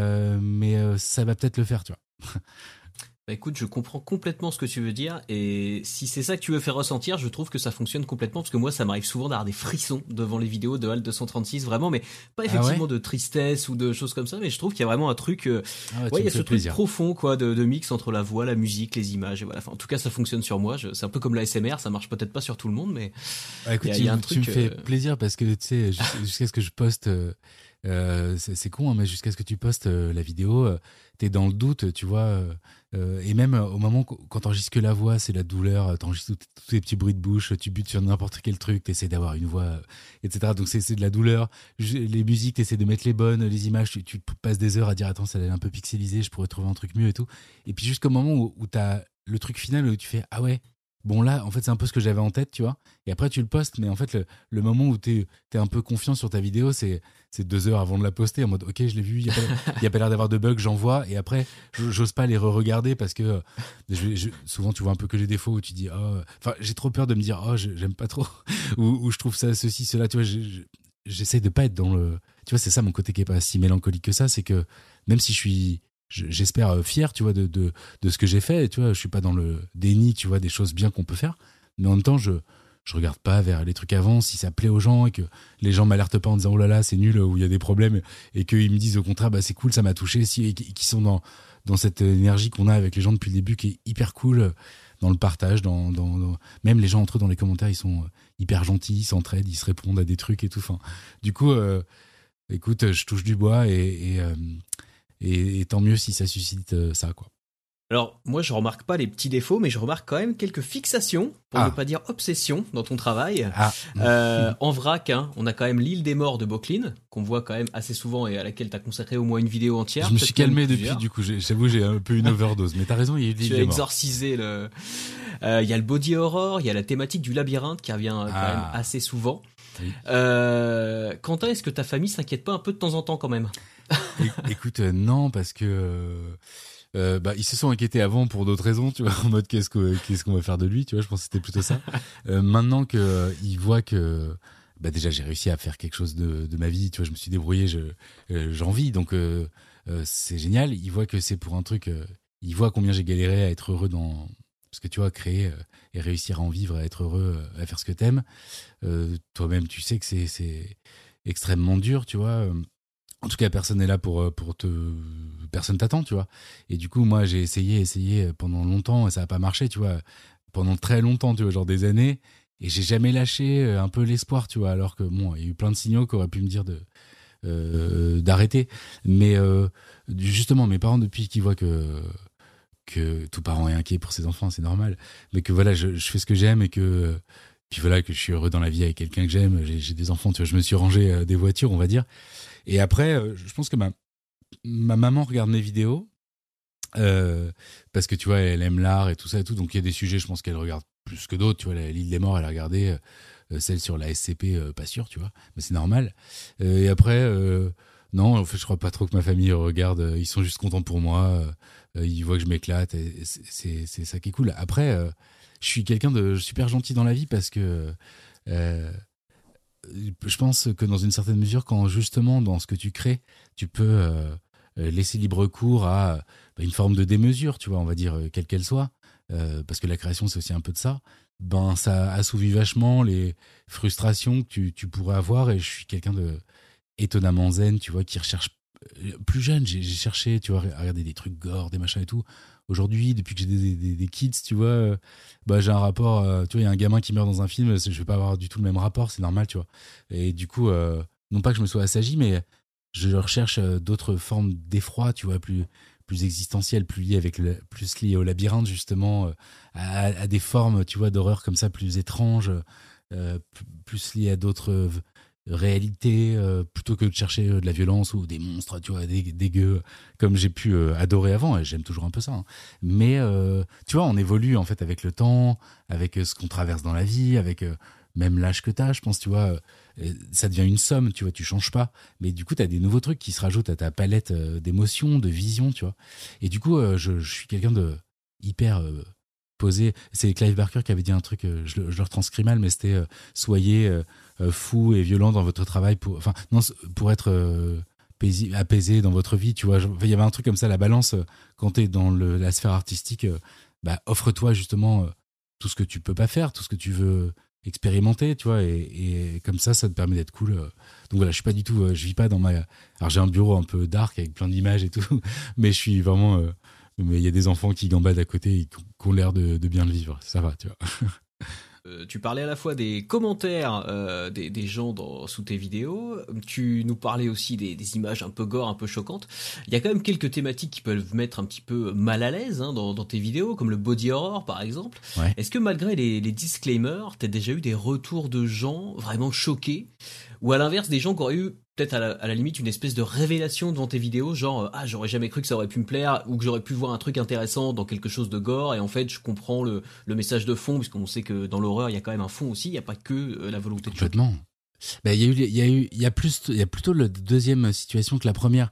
mais ça va peut-être le faire, tu vois. Bah écoute, je comprends complètement ce que tu veux dire et si c'est ça que tu veux faire ressentir, je trouve que ça fonctionne complètement parce que moi ça m'arrive souvent d'avoir des frissons devant les vidéos de HAL 236 vraiment mais pas ah effectivement de tristesse ou de choses comme ça mais je trouve qu'il y a vraiment un truc euh, ah ouais, il y a ce truc profond quoi de, mix entre la voix, la musique, les images et voilà. en tout cas, ça fonctionne sur moi, c'est un peu comme la SMR, ça marche peut-être pas sur tout le monde mais ah, écoute, il y a, un truc tu me fais euh, plaisir parce que tu sais jusqu'à ce que je poste euh, c'est con, hein, mais jusqu'à ce que tu postes la vidéo, t'es dans le doute, tu vois. Euh, et même au moment quand t'enregistres que la voix, c'est la douleur, t'enregistres tous tes petits bruits de bouche, tu butes sur n'importe quel truc, t'essaies d'avoir une voix, euh, etc. Donc c'est de la douleur. Les musiques, t'essaies de mettre les bonnes, les images, tu, tu, passes des heures à dire attends, ça est un peu pixelisé, je pourrais trouver un truc mieux et tout. Et puis jusqu'au moment où, où t'as le truc final où tu fais ah ouais, bon là en fait c'est un peu ce que j'avais en tête tu vois et après tu le postes mais en fait le, moment où tu es, un peu confiant sur ta vidéo c'est deux heures avant de la poster en mode ok je l'ai vu il y a pas, l'air d'avoir de bugs j'envoie et après j'ose pas les re-regarder parce que je, souvent tu vois un peu que les défauts où tu dis oh enfin j'ai trop peur de me dire oh j'aime pas trop ou, je trouve ça ceci cela tu vois j'essaie de pas être dans le. Tu vois, c'est ça mon côté qui est pas si mélancolique que ça, c'est que même si je suis, j'espère euh, fier, tu vois, de, de, de ce que j'ai fait, tu vois, je suis pas dans le déni, tu vois, des choses bien qu'on peut faire, mais en même temps, je je regarde pas vers les trucs avant, si ça plaît aux gens et que les gens m'alertent pas en disant oh là là c'est nul ou il y a des problèmes et qu'ils me disent au contraire bah c'est cool ça m'a touché si et qui sont dans dans cette énergie qu'on a avec les gens depuis le début qui est hyper cool dans le partage, dans, dans, même les gens entre eux dans les commentaires, ils sont euh, hyper gentils, ils s'entraident, ils se répondent à des trucs et tout. Enfin, du coup, euh, écoute, je touche du bois et, euh, et, et, tant mieux si ça suscite ça, quoi. Alors, moi, je remarque pas les petits défauts, mais je remarque quand même quelques fixations, pour ne ah. pas dire obsession, dans ton travail. Ah. Euh, en vrac, hein, on a quand même l'île des morts de Bocklin, qu'on voit quand même assez souvent et à laquelle tu as consacré au moins une vidéo entière. Je me suis calmé depuis, du coup, j'avoue, j'ai un peu une overdose. mais t'as raison, il y a eu Tu as exorcisé le... Euh, il y a le body horror, il y a la thématique du labyrinthe qui revient quand ah. même assez souvent. Euh, Quentin, est-ce que ta famille s'inquiète pas un peu de temps en temps quand même? Écoute, non, parce que euh, bah, ils se sont inquiétés avant pour d'autres raisons, tu vois, en mode qu'est-ce qu'on va faire de lui, tu vois, je pense que c'était plutôt ça. Euh, maintenant qu'ils euh, voient que bah, déjà j'ai réussi à faire quelque chose de, de, ma vie, tu vois, je me suis débrouillé, j'en vis, donc c'est génial. Ils voient que c'est pour un truc, ils voient combien j'ai galéré à être heureux dans, parce que tu vois, créer et réussir à en vivre, à être heureux, à faire ce que t'aimes. Toi-même, tu sais que c'est extrêmement dur, tu vois en tout cas, personne n'est là pour, euh, pour te. Personne t'attend, tu vois. Et du coup, moi, j'ai essayé, essayé pendant longtemps et ça n'a pas marché, tu vois. Pendant très longtemps, tu vois, genre des années. Et j'ai jamais lâché euh, un peu l'espoir, tu vois. Alors que, bon, il y a eu plein de signaux qui auraient pu me dire de. Euh, d'arrêter. Mais justement, mes parents, depuis qu'ils voient que que tout parent est inquiet pour ses enfants, c'est normal. Mais que voilà, je, fais ce que j'aime et que puis voilà que je suis heureux dans la vie avec quelqu'un que j'aime. J'ai des enfants, tu vois. Je me suis rangé des voitures, on va dire. Et après, euh, je pense que ma, ma maman regarde mes vidéos euh, parce que tu vois, elle aime l'art et tout ça et tout. Donc il y a des sujets, je pense qu'elle regarde plus que d'autres. Tu vois, l'île des morts, elle a regardé euh, celle sur la SCP, pas sûr, tu vois, mais c'est normal. et après, non, en fait, je crois pas trop que ma famille regarde. ils sont juste contents pour moi. ils voient que je m'éclate. C'est ça qui est cool. Après, je suis quelqu'un de super gentil dans la vie parce que je pense que dans une certaine mesure, quand justement dans ce que tu crées, tu peux euh, euh, laisser libre cours à bah, une forme de démesure, tu vois, on va dire euh, quelle qu'elle soit, parce que la création c'est aussi un peu de ça. Ben ça assouvit vachement les frustrations que tu, pourrais avoir et je suis quelqu'un de étonnamment zen, tu vois, qui recherche plus jeune, j'ai cherché, tu vois, à regarder des trucs gore, des machins et tout. Aujourd'hui, depuis que j'ai des, kids, tu vois, euh, bah, j'ai un rapport. Euh, tu vois, il y a un gamin qui meurt dans un film, je vais pas avoir du tout le même rapport, c'est normal, tu vois. Et du coup, euh, non pas que je me sois assagi, mais je recherche d'autres formes d'effroi, tu vois, plus plus existentielles, plus liées avec plus liées au labyrinthe justement, à, des formes, tu vois, d'horreur comme ça, plus étranges, plus liées à d'autres réalité euh, plutôt que de chercher euh, de la violence ou des monstres tu vois dégueux comme j'ai pu euh, adorer avant j'aime toujours un peu ça hein. mais tu vois on évolue en fait avec le temps avec ce qu'on traverse dans la vie avec même l'âge que tu as je pense tu vois ça devient une somme tu vois tu changes pas. Mais du coup tu as des nouveaux trucs qui se rajoutent à ta palette d'émotions de visions tu vois. Et du coup je, suis quelqu'un de hyper posé. C'est Clive Barker qui avait dit un truc je, je le retranscris mal mais c'était soyez euh, fou et violent dans votre travail pour, enfin, non, pour être euh, apaisé dans votre vie, tu vois. Il y avait un truc comme ça, la balance, euh, quand tu es dans le, la sphère artistique, bah, offre-toi justement tout ce que tu peux pas faire, tout ce que tu veux expérimenter, tu vois, et, comme ça, ça te permet d'être cool. Donc voilà, je suis pas du tout, je vis pas dans ma. Alors j'ai un bureau un peu dark avec plein d'images et tout, mais je suis vraiment. mais il y a des enfants qui gambadent à côté et qui ont l'air de bien le vivre, ça va, tu vois. Euh, tu parlais à la fois des commentaires euh, des, gens sous tes vidéos, tu nous parlais aussi des, images un peu gore, un peu choquantes. Il y a quand même quelques thématiques qui peuvent mettre un petit peu mal à l'aise hein, dans, tes vidéos, comme le body horror par exemple. Est-ce que malgré les, les disclaimers, t'as déjà eu des retours de gens vraiment choqués? Ou à l'inverse des gens qui auraient eu peut-être à, la, limite une espèce de révélation devant tes vidéos, genre euh, ah j'aurais jamais cru que ça aurait pu me plaire ou que j'aurais pu voir un truc intéressant dans quelque chose de gore et en fait je comprends le, message de fond puisqu'on sait que dans l'horreur il y a quand même un fond aussi, il n'y a pas que euh, la volonté de Complètement. Ben, il y a eu, il y a plus, il y a plutôt la deuxième situation que la première.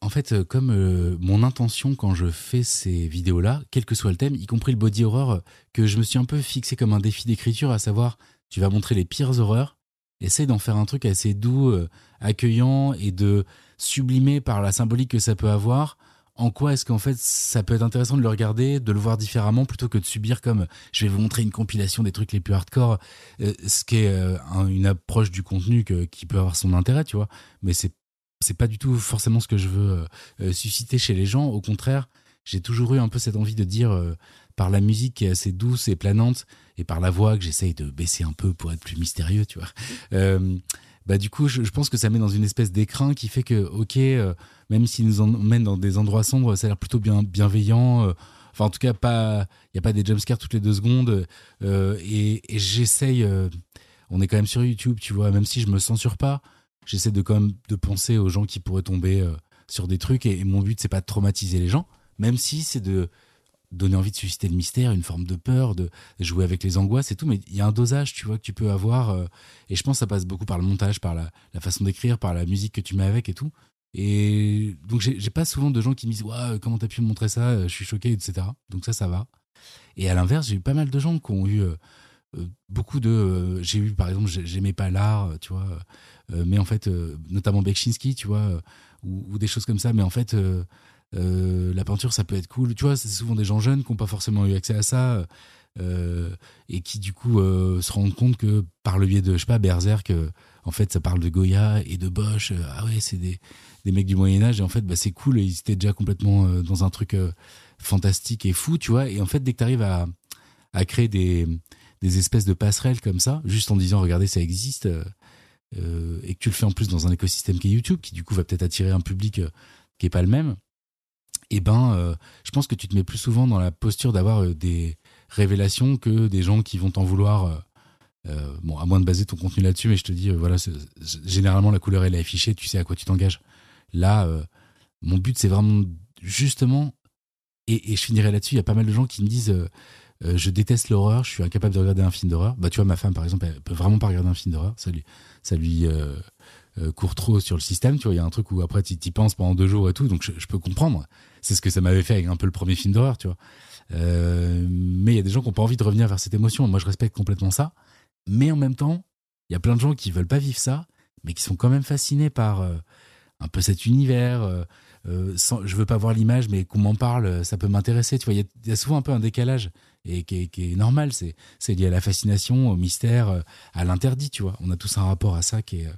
En fait, euh, comme mon intention quand je fais ces vidéos-là, quel que soit le thème, y compris le body horror, que je me suis un peu fixé comme un défi d'écriture, à savoir, tu vas montrer les pires horreurs essaye d'en faire un truc assez doux, accueillant et de sublimer par la symbolique que ça peut avoir en quoi est-ce qu'en fait ça peut être intéressant de le regarder, de le voir différemment plutôt que de subir comme je vais vous montrer une compilation des trucs les plus hardcore, euh, ce qui est euh, une approche du contenu qui peut avoir son intérêt, tu vois. Mais c'est c'est pas du tout forcément ce que je veux euh, susciter chez les gens. Au contraire, j'ai toujours eu un peu cette envie de dire par la musique qui est assez douce et planante et par la voix que j'essaye de baisser un peu pour être plus mystérieux, tu vois bah du coup, je, pense que ça met dans une espèce d'écrin qui fait que, ok, euh, même s'il nous emmène dans des endroits sombres, ça a l'air plutôt bien bienveillant. Euh, enfin, en tout cas, pas, il y a pas des jumpscares toutes les deux secondes. Euh, et, j'essaye. on est quand même sur YouTube, tu vois. Même si je me censure pas, j'essaie de quand même de penser aux gens qui pourraient tomber sur des trucs. Et, et mon but, c'est pas de traumatiser les gens, même si c'est de donner envie de susciter le mystère, une forme de peur, de jouer avec les angoisses et tout. Mais il y a un dosage, tu vois, que tu peux avoir. Euh, et je pense que ça passe beaucoup par le montage, par la, façon d'écrire, par la musique que tu mets avec et tout. Et donc, j'ai pas souvent de gens qui me disent Waouh, comment t'as pu me montrer ça euh, Je suis choqué, etc. Donc, ça, ça va. Et à l'inverse, j'ai eu pas mal de gens qui ont eu euh, beaucoup de. j'ai eu, par exemple, j'aimais pas l'art, tu vois. mais en fait, notamment Bekchinski, tu vois, ou, ou, des choses comme ça. Mais en fait euh, la peinture, ça peut être cool. Tu vois, c'est souvent des gens jeunes qui n'ont pas forcément eu accès à ça euh, et qui du coup euh, se rendent compte que par le biais de, je sais pas, Berserk, en fait, ça parle de Goya et de Bosch. ah ouais, c'est des, des mecs du Moyen Âge et en fait, bah, c'est cool. Ils étaient déjà complètement dans un truc fantastique et fou, tu vois. Et en fait, dès que tu arrives à, à créer des, des espèces de passerelles comme ça, juste en disant, regardez, ça existe. et que tu le fais en plus dans un écosystème qui est YouTube, qui du coup va peut-être attirer un public qui est pas le même, eh ben, euh, je pense que tu te mets plus souvent dans la posture d'avoir euh, des révélations que des gens qui vont t'en vouloir. Euh, bon, à moins de baser ton contenu là-dessus, mais je te dis, voilà, généralement la couleur elle est affichée, tu sais à quoi tu t'engages. Là, mon but c'est vraiment justement, et, je finirai là-dessus. Il y a pas mal de gens qui me disent, je déteste l'horreur, je suis incapable de regarder un film d'horreur. Bah, tu vois, ma femme par exemple, elle peut vraiment pas regarder un film d'horreur. Ça lui, ça lui court trop sur le système. Tu vois, il y a un truc où après tu y penses pendant deux jours et tout, donc je, peux comprendre. C'est ce que ça m'avait fait avec un peu le premier film d'horreur, tu vois. Euh, mais il y a des gens qui n'ont pas envie de revenir vers cette émotion. Moi, je respecte complètement ça. Mais en même temps, il y a plein de gens qui veulent pas vivre ça, mais qui sont quand même fascinés par euh, un peu cet univers. sans, je veux pas voir l'image, mais qu'on m'en parle, ça peut m'intéresser. Tu vois, il y, a souvent un peu un décalage et qui est, qui est normal. C'est, c'est lié à la fascination, au mystère, à l'interdit. Tu vois, on a tous un rapport à ça qui est,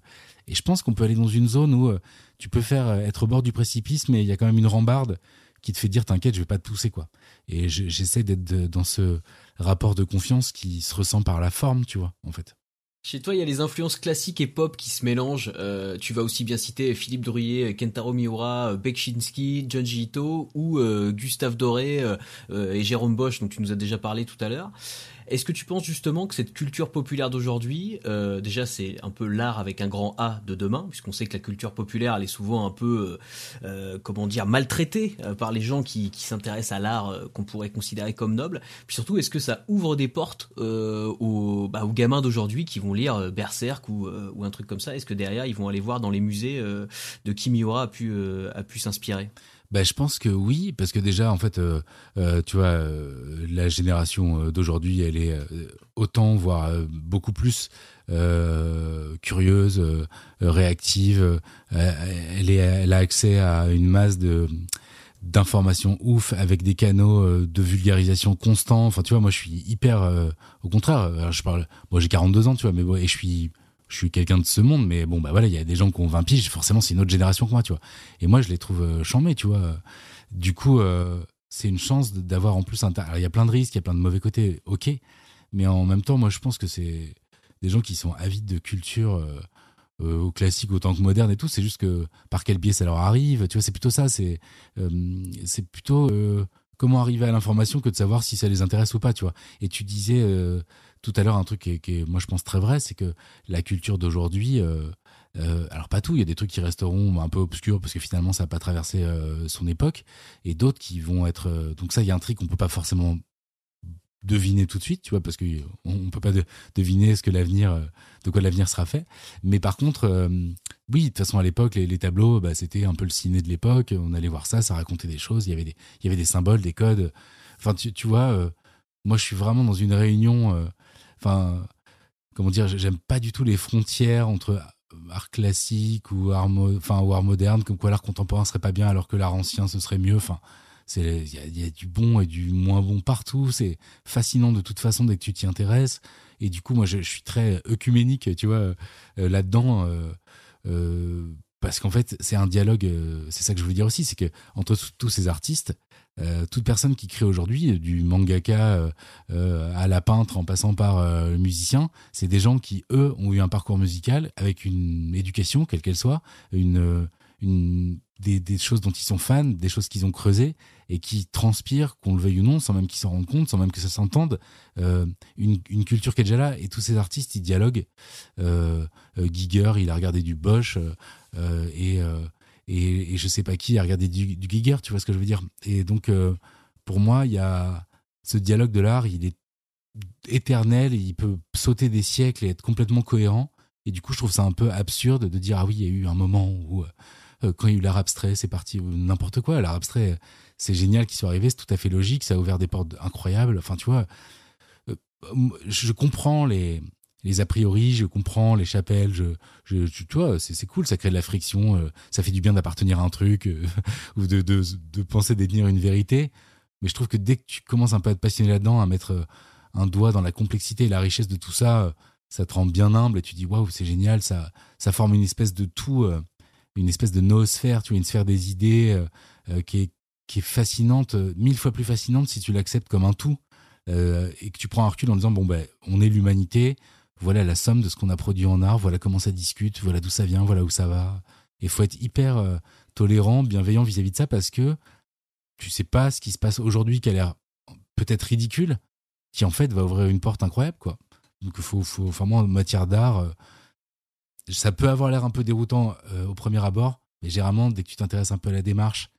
et je pense qu'on peut aller dans une zone où euh, tu peux faire euh, être au bord du précipice, mais il y a quand même une rambarde qui te fait dire t'inquiète, je vais pas te pousser quoi. Et j'essaie d'être dans ce rapport de confiance qui se ressent par la forme, tu vois, en fait. Chez toi, il y a les influences classiques et pop qui se mélangent. Euh, tu vas aussi bien citer Philippe Drouillet, Kentaro Miura, Bekchinski, John Ito ou Gustave Doré et Jérôme Bosch, dont tu nous as déjà parlé tout à l'heure. Est-ce que tu penses justement que cette culture populaire d'aujourd'hui, euh, déjà c'est un peu l'art avec un grand A de demain, puisqu'on sait que la culture populaire elle est souvent un peu, euh, euh, comment dire, maltraitée par les gens qui, s'intéressent à l'art qu'on pourrait considérer comme noble. Puis surtout, est-ce que ça ouvre des portes aux, bah, aux, gamins d'aujourd'hui qui vont lire Berserk ou, ou, un truc comme ça? Est-ce que derrière ils vont aller voir dans les musées de qui Miura a pu s'inspirer? Ben, je pense que oui, parce que déjà, en fait, euh, euh, tu vois, euh, la génération d'aujourd'hui, elle est autant, voire beaucoup plus curieuse, réactive. elle, est, elle a accès à une masse de d'informations ouf avec des canaux de vulgarisation constants. Enfin, tu vois, moi, je suis hyper, au contraire. je parle, moi, j'ai 42 ans, tu vois, mais bon, et je suis je suis quelqu'un de ce monde, mais bon, bah voilà, il y a des gens qui ont 20 piges, forcément, c'est une autre génération que moi, tu vois. Et moi, je les trouve euh, tu vois. Du coup, euh, c'est une chance d'avoir en plus un. Alors, il y a plein de risques, il y a plein de mauvais côtés, ok. Mais en même temps, moi, je pense que c'est des gens qui sont avides de culture. Euh, au classique autant que moderne et tout c'est juste que par quel biais ça leur arrive tu vois c'est plutôt ça c'est c'est plutôt comment arriver à l'information que de savoir si ça les intéresse ou pas tu vois et tu disais tout à l'heure un truc qui est, moi je pense très vrai, c'est que la culture d'aujourd'hui, euh, euh, alors pas tout, il y a des trucs qui resteront un peu obscurs parce que finalement ça n'a pas traversé euh, son époque, et d'autres qui vont être. donc ça, il y a un truc qu'on peut pas forcément deviner tout de suite, tu vois, parce que on peut pas deviner ce que l'avenir, de quoi l'avenir sera fait. Mais par contre, oui, de toute façon à l'époque, les, tableaux, bah, c'était un peu le ciné de l'époque. On allait voir ça, ça racontait des choses. Il y avait des, il y avait des symboles, des codes. Enfin, tu, tu vois, moi je suis vraiment dans une réunion Enfin, comment dire, j'aime pas du tout les frontières entre art classique ou art, enfin, ou art moderne, comme quoi l'art contemporain serait pas bien alors que l'art ancien ce serait mieux. Enfin, il y, a, du bon et du moins bon partout. C'est fascinant de toute façon dès que tu t'y intéresses. Et du coup, moi, je, suis très œcuménique, tu vois, euh, là-dedans. Euh, euh, parce qu'en fait, c'est un dialogue. c'est ça que je veux dire aussi, c'est que entre tous ces artistes, toute personne qui crée aujourd'hui, du mangaka à la peintre en passant par le musicien, c'est des gens qui, eux, ont eu un parcours musical avec une éducation, quelle qu'elle soit, des, choses dont ils sont fans, des choses qu'ils ont creusées et qui transpirent, qu'on le veuille ou non, sans même qu'ils s'en rendent compte, sans même que ça s'entende, euh, une, une, culture qui est déjà là. Et tous ces artistes, ils dialoguent. Euh, euh Giger, il a regardé du Bosch euh, et, euh, et, et, je sais pas qui a regardé du, du, Giger, tu vois ce que je veux dire. Et donc, pour moi, il y a ce dialogue de l'art, il est éternel, il peut sauter des siècles et être complètement cohérent. Et du coup, je trouve ça un peu absurde de dire ah oui, il y a eu un moment où euh, quand il y a eu l'art abstrait, c'est parti n'importe quoi. L'art abstrait, c'est génial qu'il soit arrivé, c'est tout à fait logique, ça a ouvert des portes incroyables. Enfin, tu vois, euh, je comprends les, les a priori, je comprends les chapelles, je, je, tu vois, c'est cool, ça crée de la friction, euh, ça fait du bien d'appartenir à un truc ou de, de, de penser détenir une vérité. Mais je trouve que dès que tu commences un peu à te passionner là-dedans, à mettre un doigt dans la complexité et la richesse de tout ça, ça te rend bien humble et tu dis waouh, c'est génial, ça, ça forme une espèce de tout une espèce de noosphère, tu vois, une sphère des idées euh, euh, qui, est, qui est fascinante, euh, mille fois plus fascinante si tu l'acceptes comme un tout et que tu prends un recul en disant bon ben on est l'humanité, voilà la somme de ce qu'on a produit en art, voilà comment ça discute, voilà d'où ça vient, voilà où ça va. Et faut être hyper tolérant, bienveillant vis-à-vis de ça parce que tu sais pas ce qui se passe aujourd'hui qui a l'air peut-être ridicule, qui en fait va ouvrir une porte incroyable quoi. Donc faut, faut, enfin moi en matière d'art, ça peut avoir l'air un peu déroutant euh, au premier abord, mais généralement, dès que tu t'intéresses un peu à la démarche,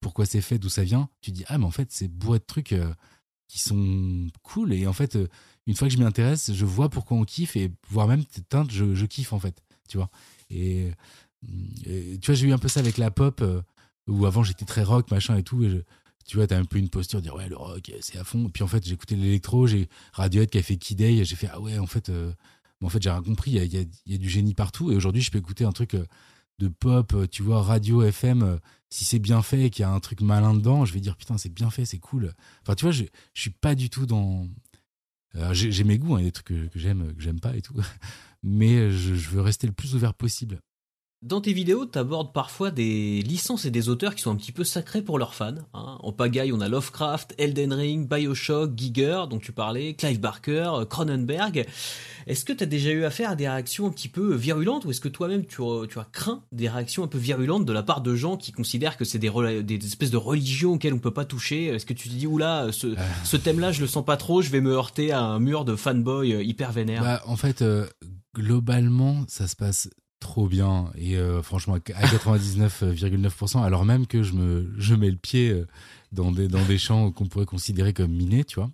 pourquoi c'est fait, d'où ça vient, tu dis ah mais en fait c'est bourré de trucs euh, qui sont cool et en fait euh, une fois que je m'y intéresse, je vois pourquoi on kiffe et voire même teinte je, je kiffe en fait, tu vois. Et, tu vois j'ai eu un peu ça avec la pop où avant j'étais très rock machin et tout et tu vois, t'as un peu une posture de dire ouais, le rock, c'est à fond. Et puis en fait, j'ai écouté l'électro, j'ai Radiohead qui a fait Kid Day, j'ai fait ah ouais, en fait, en fait, j'ai rien compris. Il y a, du génie partout. Et aujourd'hui, je peux écouter un truc euh, de pop, euh, tu vois, radio, FM. Euh, si c'est bien fait et qu'il y a un truc malin dedans, je vais dire putain, c'est bien fait, c'est cool. Enfin, tu vois, je, je suis pas du tout dans. J'ai mes goûts, hein, des trucs que, j'aime, que j'aime pas et tout. Mais je, je veux rester le plus ouvert possible. Dans tes vidéos, tu abordes parfois des licences et des auteurs qui sont un petit peu sacrés pour leurs fans. Hein. En pagaille, on a Lovecraft, Elden Ring, Bioshock, Giger, dont tu parlais, Clive Barker, Cronenberg. Est-ce que tu as déjà eu affaire à des réactions un petit peu virulentes ou est-ce que toi-même tu, as craint des réactions un peu virulentes de la part de gens qui considèrent que c'est des, espèces de religions auxquelles on peut pas toucher? Est-ce que tu te dis, oula, ce, euh. ce thème-là, je le sens pas trop, je vais me heurter à un mur de fanboy euh, hyper vénère bah, En fait, euh, globalement, ça se passe trop bien. Et euh, franchement à 99,9% alors même que je me je mets le pied euh, dans des dans des champs qu'on pourrait considérer comme minés tu vois.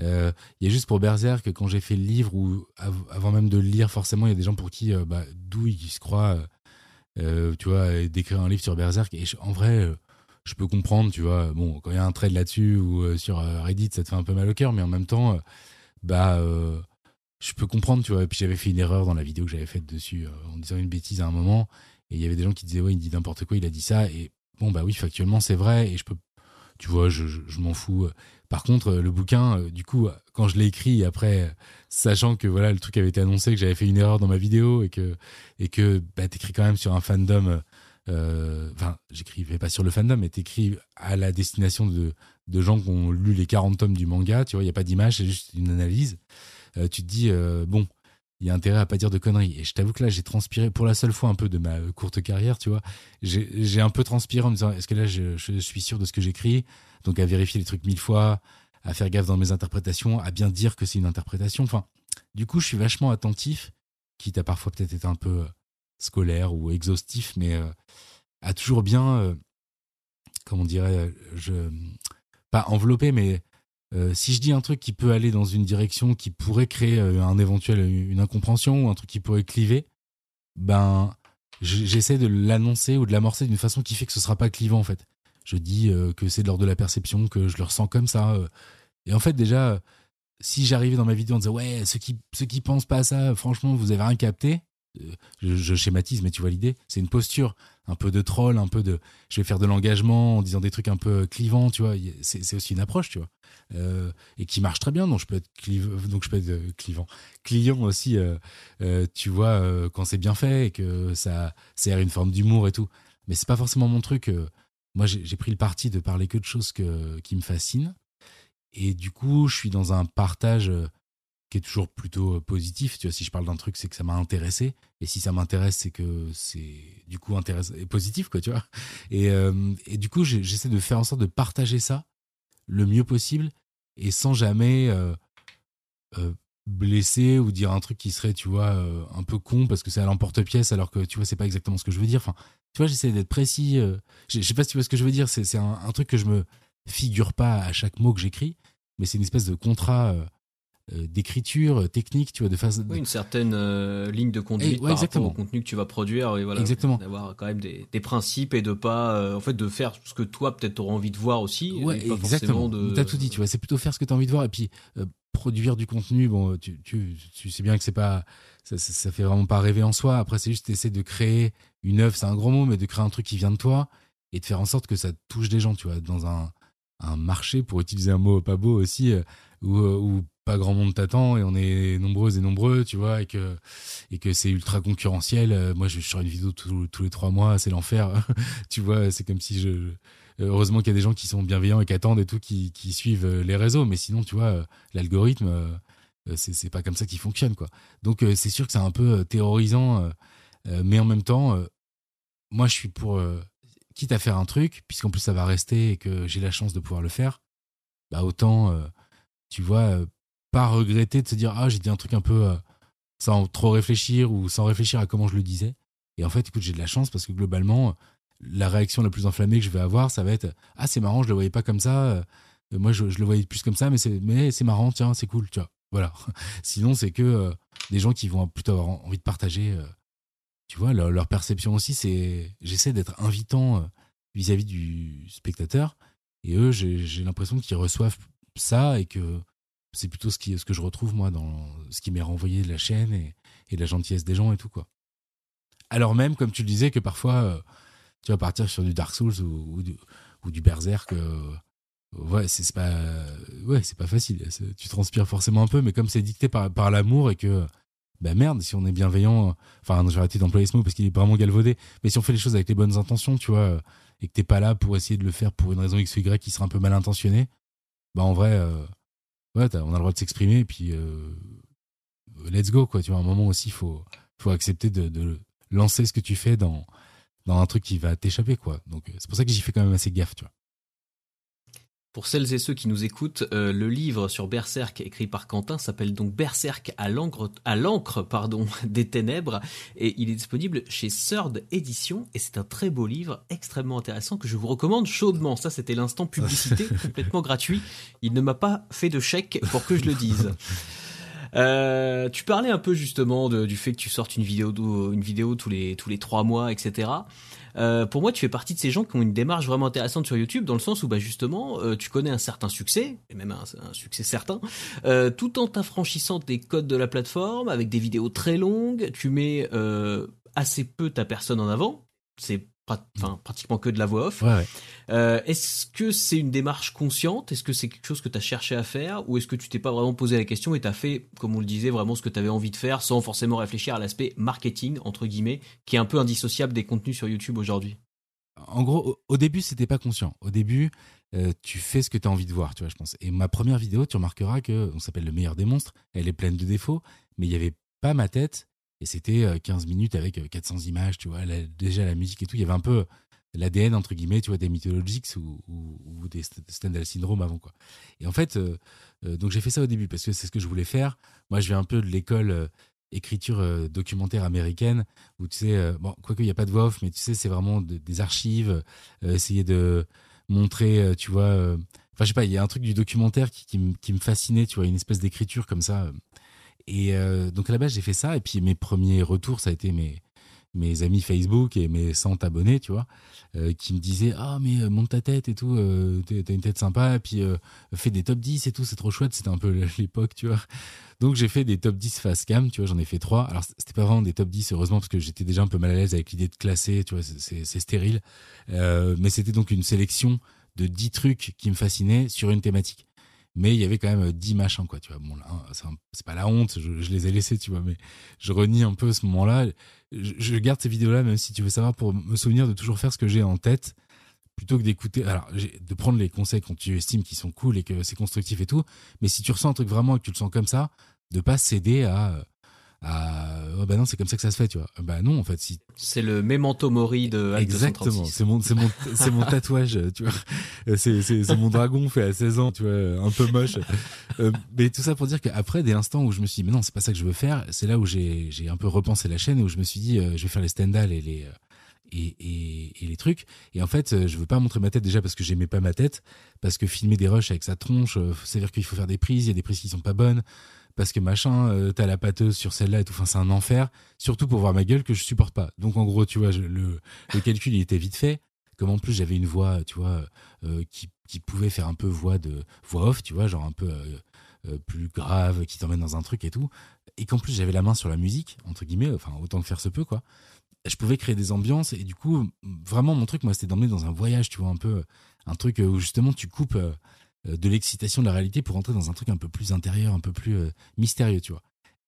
Euh, il y a juste pour Berserk quand j'ai fait le livre ou avant même de le lire forcément il y a des gens pour qui bah, d'où ils se croient tu vois d'écrire un livre sur Berserk. Et en vrai je peux comprendre tu vois. Bon quand il y a un trade là-dessus ou sur Reddit ça te fait un peu mal au cœur mais en même temps bah je peux comprendre, tu vois. Et puis j'avais fait une erreur dans la vidéo que j'avais faite dessus euh, en disant une bêtise à un moment. Et il y avait des gens qui disaient, ouais, il dit n'importe quoi, il a dit ça. Et bon, bah oui, factuellement, c'est vrai. Et je peux, tu vois, je, je, m'en fous. Par contre, le bouquin, euh, du coup, quand je l'ai écrit, après, sachant que voilà, le truc avait été annoncé, que j'avais fait une erreur dans ma vidéo et que, et que bah, t'écris quand même sur un fandom. Euh, enfin, j'écrivais pas sur le fandom, mais t'écris à la destination de, de gens qui ont lu les 40 tomes du manga. Tu vois, il n'y a pas d'image, c'est juste une analyse. Euh, tu te dis euh, bon, il y a intérêt à pas dire de conneries. Et je t'avoue que là, j'ai transpiré pour la seule fois un peu de ma courte carrière, tu vois. J'ai un peu transpiré en me disant, est-ce que là, je, suis sûr de ce que j'écris? Donc à vérifier les trucs mille fois, à faire gaffe dans mes interprétations, à bien dire que c'est une interprétation. Enfin, du coup, je suis vachement attentif, quitte à parfois peut-être être un peu euh, scolaire ou exhaustif, mais à toujours bien, comment on dirait, je pas enveloppé, mais euh, si je dis un truc qui peut aller dans une direction qui pourrait créer euh, un éventuel une incompréhension ou un truc qui pourrait cliver, ben j'essaie de l'annoncer ou de l'amorcer d'une façon qui fait que ce sera pas clivant en fait. Je dis euh, que c'est de l'ordre de la perception, que je le ressens comme ça. et en fait déjà, si j'arrivais dans ma vidéo en disant ouais, ceux qui ceux qui pensent pas à ça, franchement, vous avez rien capté. Euh, je, schématise, mais tu vois l'idée. C'est une posture, un peu de troll, un peu de. Je vais faire de l'engagement en disant des trucs un peu clivants, tu vois. C'est aussi une approche, tu vois, euh, et qui marche très bien. Donc je peux être euh, clivant, client aussi. tu vois, quand c'est bien fait et que ça sert une forme d'humour et tout. Mais c'est pas forcément mon truc. moi, j'ai pris le parti de parler que de choses qui me fascinent. Et du coup, je suis dans un partage qui est toujours plutôt euh, positif. Tu vois, si je parle d'un truc, c'est que ça m'a intéressé. Et si ça m'intéresse, c'est que c'est du coup intéressant positif, quoi, tu vois. Et, euh, et du coup, j'essaie de faire en sorte de partager ça le mieux possible et sans jamais euh, blesser ou dire un truc qui serait, tu vois, un peu con parce que c'est à l'emporte-pièce alors que, tu vois, c'est pas exactement ce que je veux dire. Enfin, tu vois, j'essaie d'être précis. je sais pas si tu vois ce que je veux dire. C'est un, un, truc que je me figure pas à chaque mot que j'écris, mais c'est une espèce de contrat d'écriture euh, technique, tu vois, de phase. Oui, une certaine euh, ligne de conduite par rapport au contenu que tu vas produire, et voilà, exactement. D'avoir quand même des, des, principes et de pas, en fait, de faire ce que toi peut-être auras envie de voir aussi. Ouais, exactement. De... T'as tout dit, tu vois, c'est plutôt faire ce que tu as envie de voir et puis produire du contenu. Bon, tu, tu, tu sais bien que c'est pas, ça, ça, fait vraiment pas rêver en soi. Après, c'est juste essayer de créer une œuvre, c'est un grand mot, mais de créer un truc qui vient de toi et de faire en sorte que ça touche des gens, tu vois, dans un un marché, pour utiliser un mot pas beau aussi, où, où pas grand monde t'attend et on est nombreux et nombreux, tu vois, et que, et que c'est ultra concurrentiel. Euh, moi, je sur une vidéo tous les trois mois, c'est l'enfer. tu vois, c'est comme si je. Heureusement qu'il y a des gens qui sont bienveillants et qui attendent et tout, qui, qui suivent euh, les réseaux, mais sinon, tu vois, euh, l'algorithme, c'est pas comme ça qu'il fonctionne, quoi. Donc, c'est sûr que c'est un peu terrorisant, mais en même temps, moi, je suis pour. quitte à faire un truc, puisqu'en plus ça va rester et que j'ai la chance de pouvoir le faire, bah autant, tu vois, pas regretter de se dire ah j'ai dit un truc un peu euh, sans trop réfléchir ou sans réfléchir à comment je le disais. Et en fait, écoute, j'ai de la chance parce que globalement, la réaction la plus enflammée que je vais avoir, ça va être ah c'est marrant, je le voyais pas comme ça. Euh, moi, je, le voyais plus comme ça, mais c'est mais c'est marrant, tiens, c'est cool, tu vois. Voilà. Sinon, c'est que euh, des gens qui vont plutôt avoir envie de partager, tu vois, leur, perception aussi. C'est j'essaie d'être invitant vis-à-vis du spectateur, et eux, j'ai l'impression qu'ils reçoivent ça et que c'est plutôt ce, qui, ce que je retrouve moi dans ce qui m'est renvoyé de la chaîne et, et, la gentillesse des gens et tout quoi. Alors même, comme tu le disais, que parfois euh, tu vas partir sur du Dark Souls ou, du, ou du, Berserk, euh, ouais, c'est pas, c'est pas facile. Tu transpires forcément un peu, mais comme c'est dicté par, l'amour et que, bah merde, si on est bienveillant, enfin, j'ai arrêté d'employer ce mot parce qu'il est vraiment galvaudé, mais si on fait les choses avec les bonnes intentions, tu vois, et que t'es pas là pour essayer de le faire pour une raison X ou Y qui sera un peu mal intentionnée, bah en vrai, euh, ouais, on a le droit de s'exprimer et puis euh, let's go quoi. Tu vois, à un moment aussi, il faut, faut accepter de, lancer ce que tu fais dans, dans un truc qui va t'échapper quoi. Donc c'est pour ça que j'y fais quand même assez gaffe, tu vois. Pour celles et ceux qui nous écoutent, euh, le livre sur Berserk écrit par Quentin s'appelle donc Berserk à l'encre, à l'encre pardon des ténèbres et il est disponible chez Third Édition et c'est un très beau livre extrêmement intéressant que je vous recommande chaudement. Ça c'était l'instant publicité complètement gratuit. Il ne m'a pas fait de chèque pour que je le dise. Euh, tu parlais un peu justement du fait que tu sortes une vidéo, une vidéo tous les tous les trois mois, etc. Euh, pour moi, tu fais partie de ces gens qui ont une démarche vraiment intéressante sur YouTube, dans le sens où, bah, justement, euh, tu connais un certain succès, et même un, succès certain, euh, tout en t'affranchissant des codes de la plateforme, avec des vidéos très longues, tu mets assez peu ta personne en avant. C'est enfin pratiquement que de la voix off. Euh, est-ce que c'est une démarche consciente? Est-ce que c'est quelque chose que tu as cherché à faire? Ou est-ce que tu t'es pas vraiment posé la question et tu as fait, comme on le disait, vraiment ce que tu avais envie de faire sans forcément réfléchir à l'aspect marketing, entre guillemets, qui est un peu indissociable des contenus sur YouTube aujourd'hui? En gros, au, début, c'était pas conscient. Au début, euh, tu fais ce que tu as envie de voir, tu vois, je pense. Et ma première vidéo, tu remarqueras que on s'appelle Le meilleur des monstres. Elle est pleine de défauts, mais il y avait pas ma tête et c'était 15 euh, minutes avec 400 euh, images, tu vois, déjà la musique et tout. Il y avait un peu l'ADN, entre guillemets, tu vois, des Mythologics ou, des Stendhal Syndrome avant, quoi. Et en fait, euh, donc j'ai fait ça au début parce que c'est ce que je voulais faire. Moi, je viens un peu de l'école écriture documentaire américaine où, tu sais, bon, quoique il n'y a pas de voix off, mais tu sais, c'est vraiment des archives, essayer de montrer, tu vois. Enfin, je sais pas, il y a un truc du documentaire qui, qui me fascinait, tu vois, une espèce d'écriture comme ça et euh, donc à la base, j'ai fait ça. Et puis mes premiers retours, ça a été mais mes amis Facebook et mes 100 abonnés, tu vois, euh, qui me disaient Ah, mais euh, monte ta tête et tout, t'as une tête sympa, et puis fais des top 10 et tout, c'est trop chouette. C'était un peu l'époque, tu vois. Donc j'ai fait des top 10 face cam, tu vois, j'en ai fait trois. Alors c'était pas vraiment des top 10, heureusement, parce que j'étais déjà un peu mal à l'aise avec l'idée de classer, tu vois, c'est stérile. mais c'était donc une sélection de 10 trucs qui me fascinaient sur une thématique mais il y avait quand même 10 machins quoi tu vois. Bon c'est pas la honte je, les ai laissés tu vois mais je renie un peu ce moment là je, garde ces vidéos là même si tu veux savoir pour me souvenir de toujours faire ce que j'ai en tête plutôt que d'écouter alors de prendre les conseils quand tu estimes qu'ils sont cool et que c'est constructif et tout. Mais si tu ressens un truc vraiment et que tu le sens comme ça de pas céder à ah oh bah non c'est comme ça que ça se fait tu vois. Bah non en fait si c'est le memento mori de exactement. c'est mon c'est mon c'est mon tatouage tu vois. Euh, c'est c'est c'est mon dragon fait à 16 ans tu vois un peu moche. Euh, mais tout ça pour dire qu'après des instants où je me suis dit mais non c'est pas ça que je veux faire c'est là où j'ai j'ai un peu repensé la chaîne et où je me suis dit euh, je vais faire les stand et les et, et, et, les trucs. Et en fait, je veux pas montrer ma tête déjà parce que j'aimais pas ma tête, parce que filmer des rushs avec sa tronche, c'est à dire qu'il faut faire des prises, il y a des prises qui sont pas bonnes, parce que machin, euh, t'as la pâteuse sur celle-là et tout. Enfin, c'est un enfer. Surtout pour voir ma gueule que je supporte pas. Donc, en gros, tu vois, le, le calcul, il était vite fait. Comme en plus, j'avais une voix, tu vois, euh, qui, qui pouvait faire un peu voix de voix off, tu vois, genre un peu euh, plus grave, qui t'emmène dans un truc et tout. Et qu'en plus, j'avais la main sur la musique, entre guillemets, enfin, autant que faire se peut, quoi. Je pouvais créer des ambiances et du coup, vraiment, mon truc, moi, c'était d'emmener dans un voyage, tu vois, un peu, un truc où justement, tu coupes euh, de l'excitation de la réalité pour entrer dans un truc un peu plus intérieur, un peu plus euh, mystérieux, tu vois.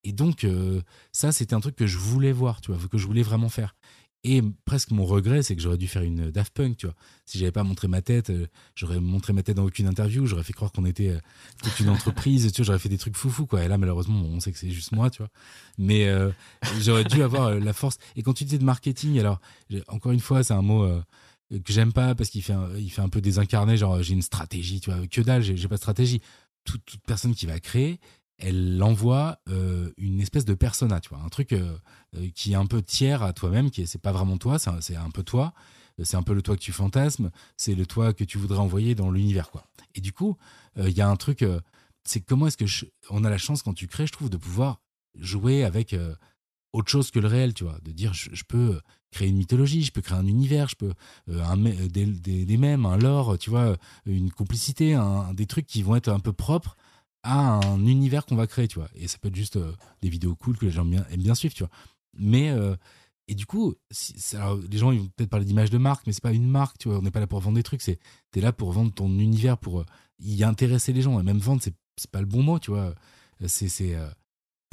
Et donc, euh, ça, c'était un truc que je voulais voir, tu vois, que je voulais vraiment faire. Et presque mon regret, c'est que j'aurais dû faire une Daft Punk, tu vois. Si j'avais pas montré ma tête, j'aurais montré ma tête dans aucune interview, j'aurais fait croire qu'on était toute une entreprise, tu vois, j'aurais fait des trucs foufou, quoi. Et là, malheureusement, on sait que c'est juste moi, tu vois. Mais j'aurais dû avoir la force. Et quand tu disais de marketing, alors, encore une fois, c'est un mot que j'aime pas parce qu'il fait un, il fait un peu désincarné genre j'ai une stratégie tu vois que dalle j'ai pas de stratégie. Toute, personne qui va créer elle envoie euh, une espèce de persona tu vois un truc euh, euh, qui est un peu tiers à toi-même qui c'est pas vraiment toi c'est un, peu toi c'est un peu le toi que tu fantasmes c'est le toi que tu voudrais envoyer dans l'univers quoi. Et du coup il y a un truc c'est comment est-ce que on a la chance quand tu crées je trouve de pouvoir jouer avec autre chose que le réel, tu vois, de dire je, peux créer une mythologie, je peux créer un univers, je peux euh, des, des, mêmes, un lore, tu vois, une complicité, des trucs qui vont être un peu propres à un univers qu'on va créer, tu vois. Et ça peut être juste euh, des vidéos cool que les gens aiment bien suivre, tu vois. Mais euh, et du coup, les gens ils vont peut-être parler d'image de marque, mais c'est pas une marque, tu vois. On n'est pas là pour vendre des trucs, c'est t'es là pour vendre ton univers, pour y intéresser les gens. Et même vendre, c'est pas le bon mot, tu vois. C'est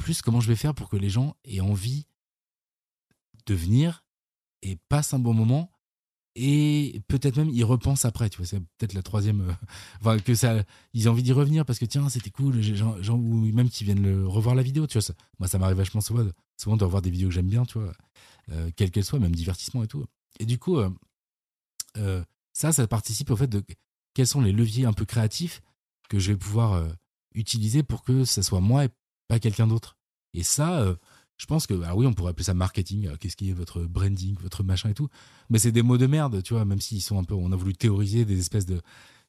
plus comment je vais faire pour que les gens aient envie de venir et passent un bon moment et peut-être même ils repensent après tu vois c'est peut-être la troisième euh, enfin que ça ils ont envie d'y revenir parce que tiens c'était cool gens, ou même qui viennent le revoir la vidéo tu vois moi ça m'arrive vachement souvent, souvent de revoir des vidéos que j'aime bien tu vois euh, quelles qu'elles soient même divertissement et tout. Et du coup euh, ça ça participe au fait de quels sont les leviers un peu créatifs que je vais pouvoir utiliser pour que ça soit moi et pas quelqu'un d'autre. Et ça, euh, je pense que, ah oui, on pourrait appeler ça marketing. Euh, qu'est-ce qui est votre branding, votre machin et tout. Mais c'est des mots de merde, tu vois, même s'ils sont un peu, on a voulu théoriser des espèces de,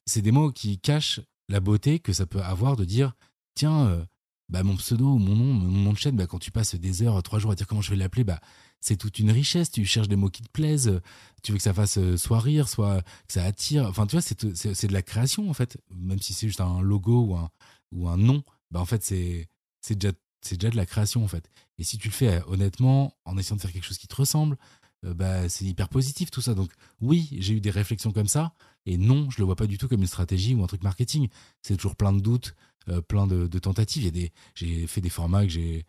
c'est des mots qui cachent la beauté que ça peut avoir de dire, tiens, euh, bah, mon pseudo mon nom, mon nom de chaîne, bah, quand tu passes des heures, trois jours à dire comment je vais l'appeler, bah, c'est toute une richesse. Tu cherches des mots qui te plaisent. Tu veux que ça fasse soit rire, soit que ça attire. Enfin, tu vois, c'est, c'est, de la création, en fait. Même si c'est juste un logo ou un, ou un nom, bah, en fait, c'est, c'est déjà, c'est déjà de la création en fait. Et si tu le fais euh, honnêtement, en essayant de faire quelque chose qui te ressemble, euh, bah, c'est hyper positif tout ça. Donc oui, j'ai eu des réflexions comme ça, et non, je le vois pas du tout comme une stratégie ou un truc marketing. C'est toujours plein de doutes, euh, plein de, tentatives. Des, j'ai fait des formats que j'ai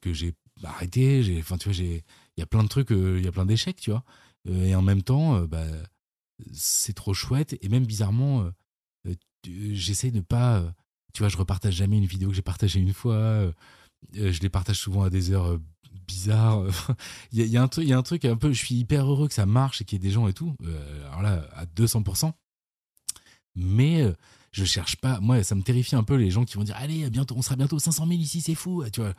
que j'ai arrêté. J'ai, enfin tu vois, j'ai, il y a plein de trucs, il y a plein d'échecs, tu vois. et en même temps, bah, c'est trop chouette. Et même bizarrement, j'essaie de pas tu vois, je repartage jamais une vidéo que j'ai partagée une fois. Euh, euh, je les partage souvent à des heures euh, bizarres. Il y, a, un truc, un peu. Je suis hyper heureux que ça marche et qu'il y ait des gens et tout. alors là, à 200%. Mais je cherche pas. Moi, ça me terrifie un peu les gens qui vont dire allez, bientôt, on sera bientôt 500 000 ici, c'est fou. Tu vois.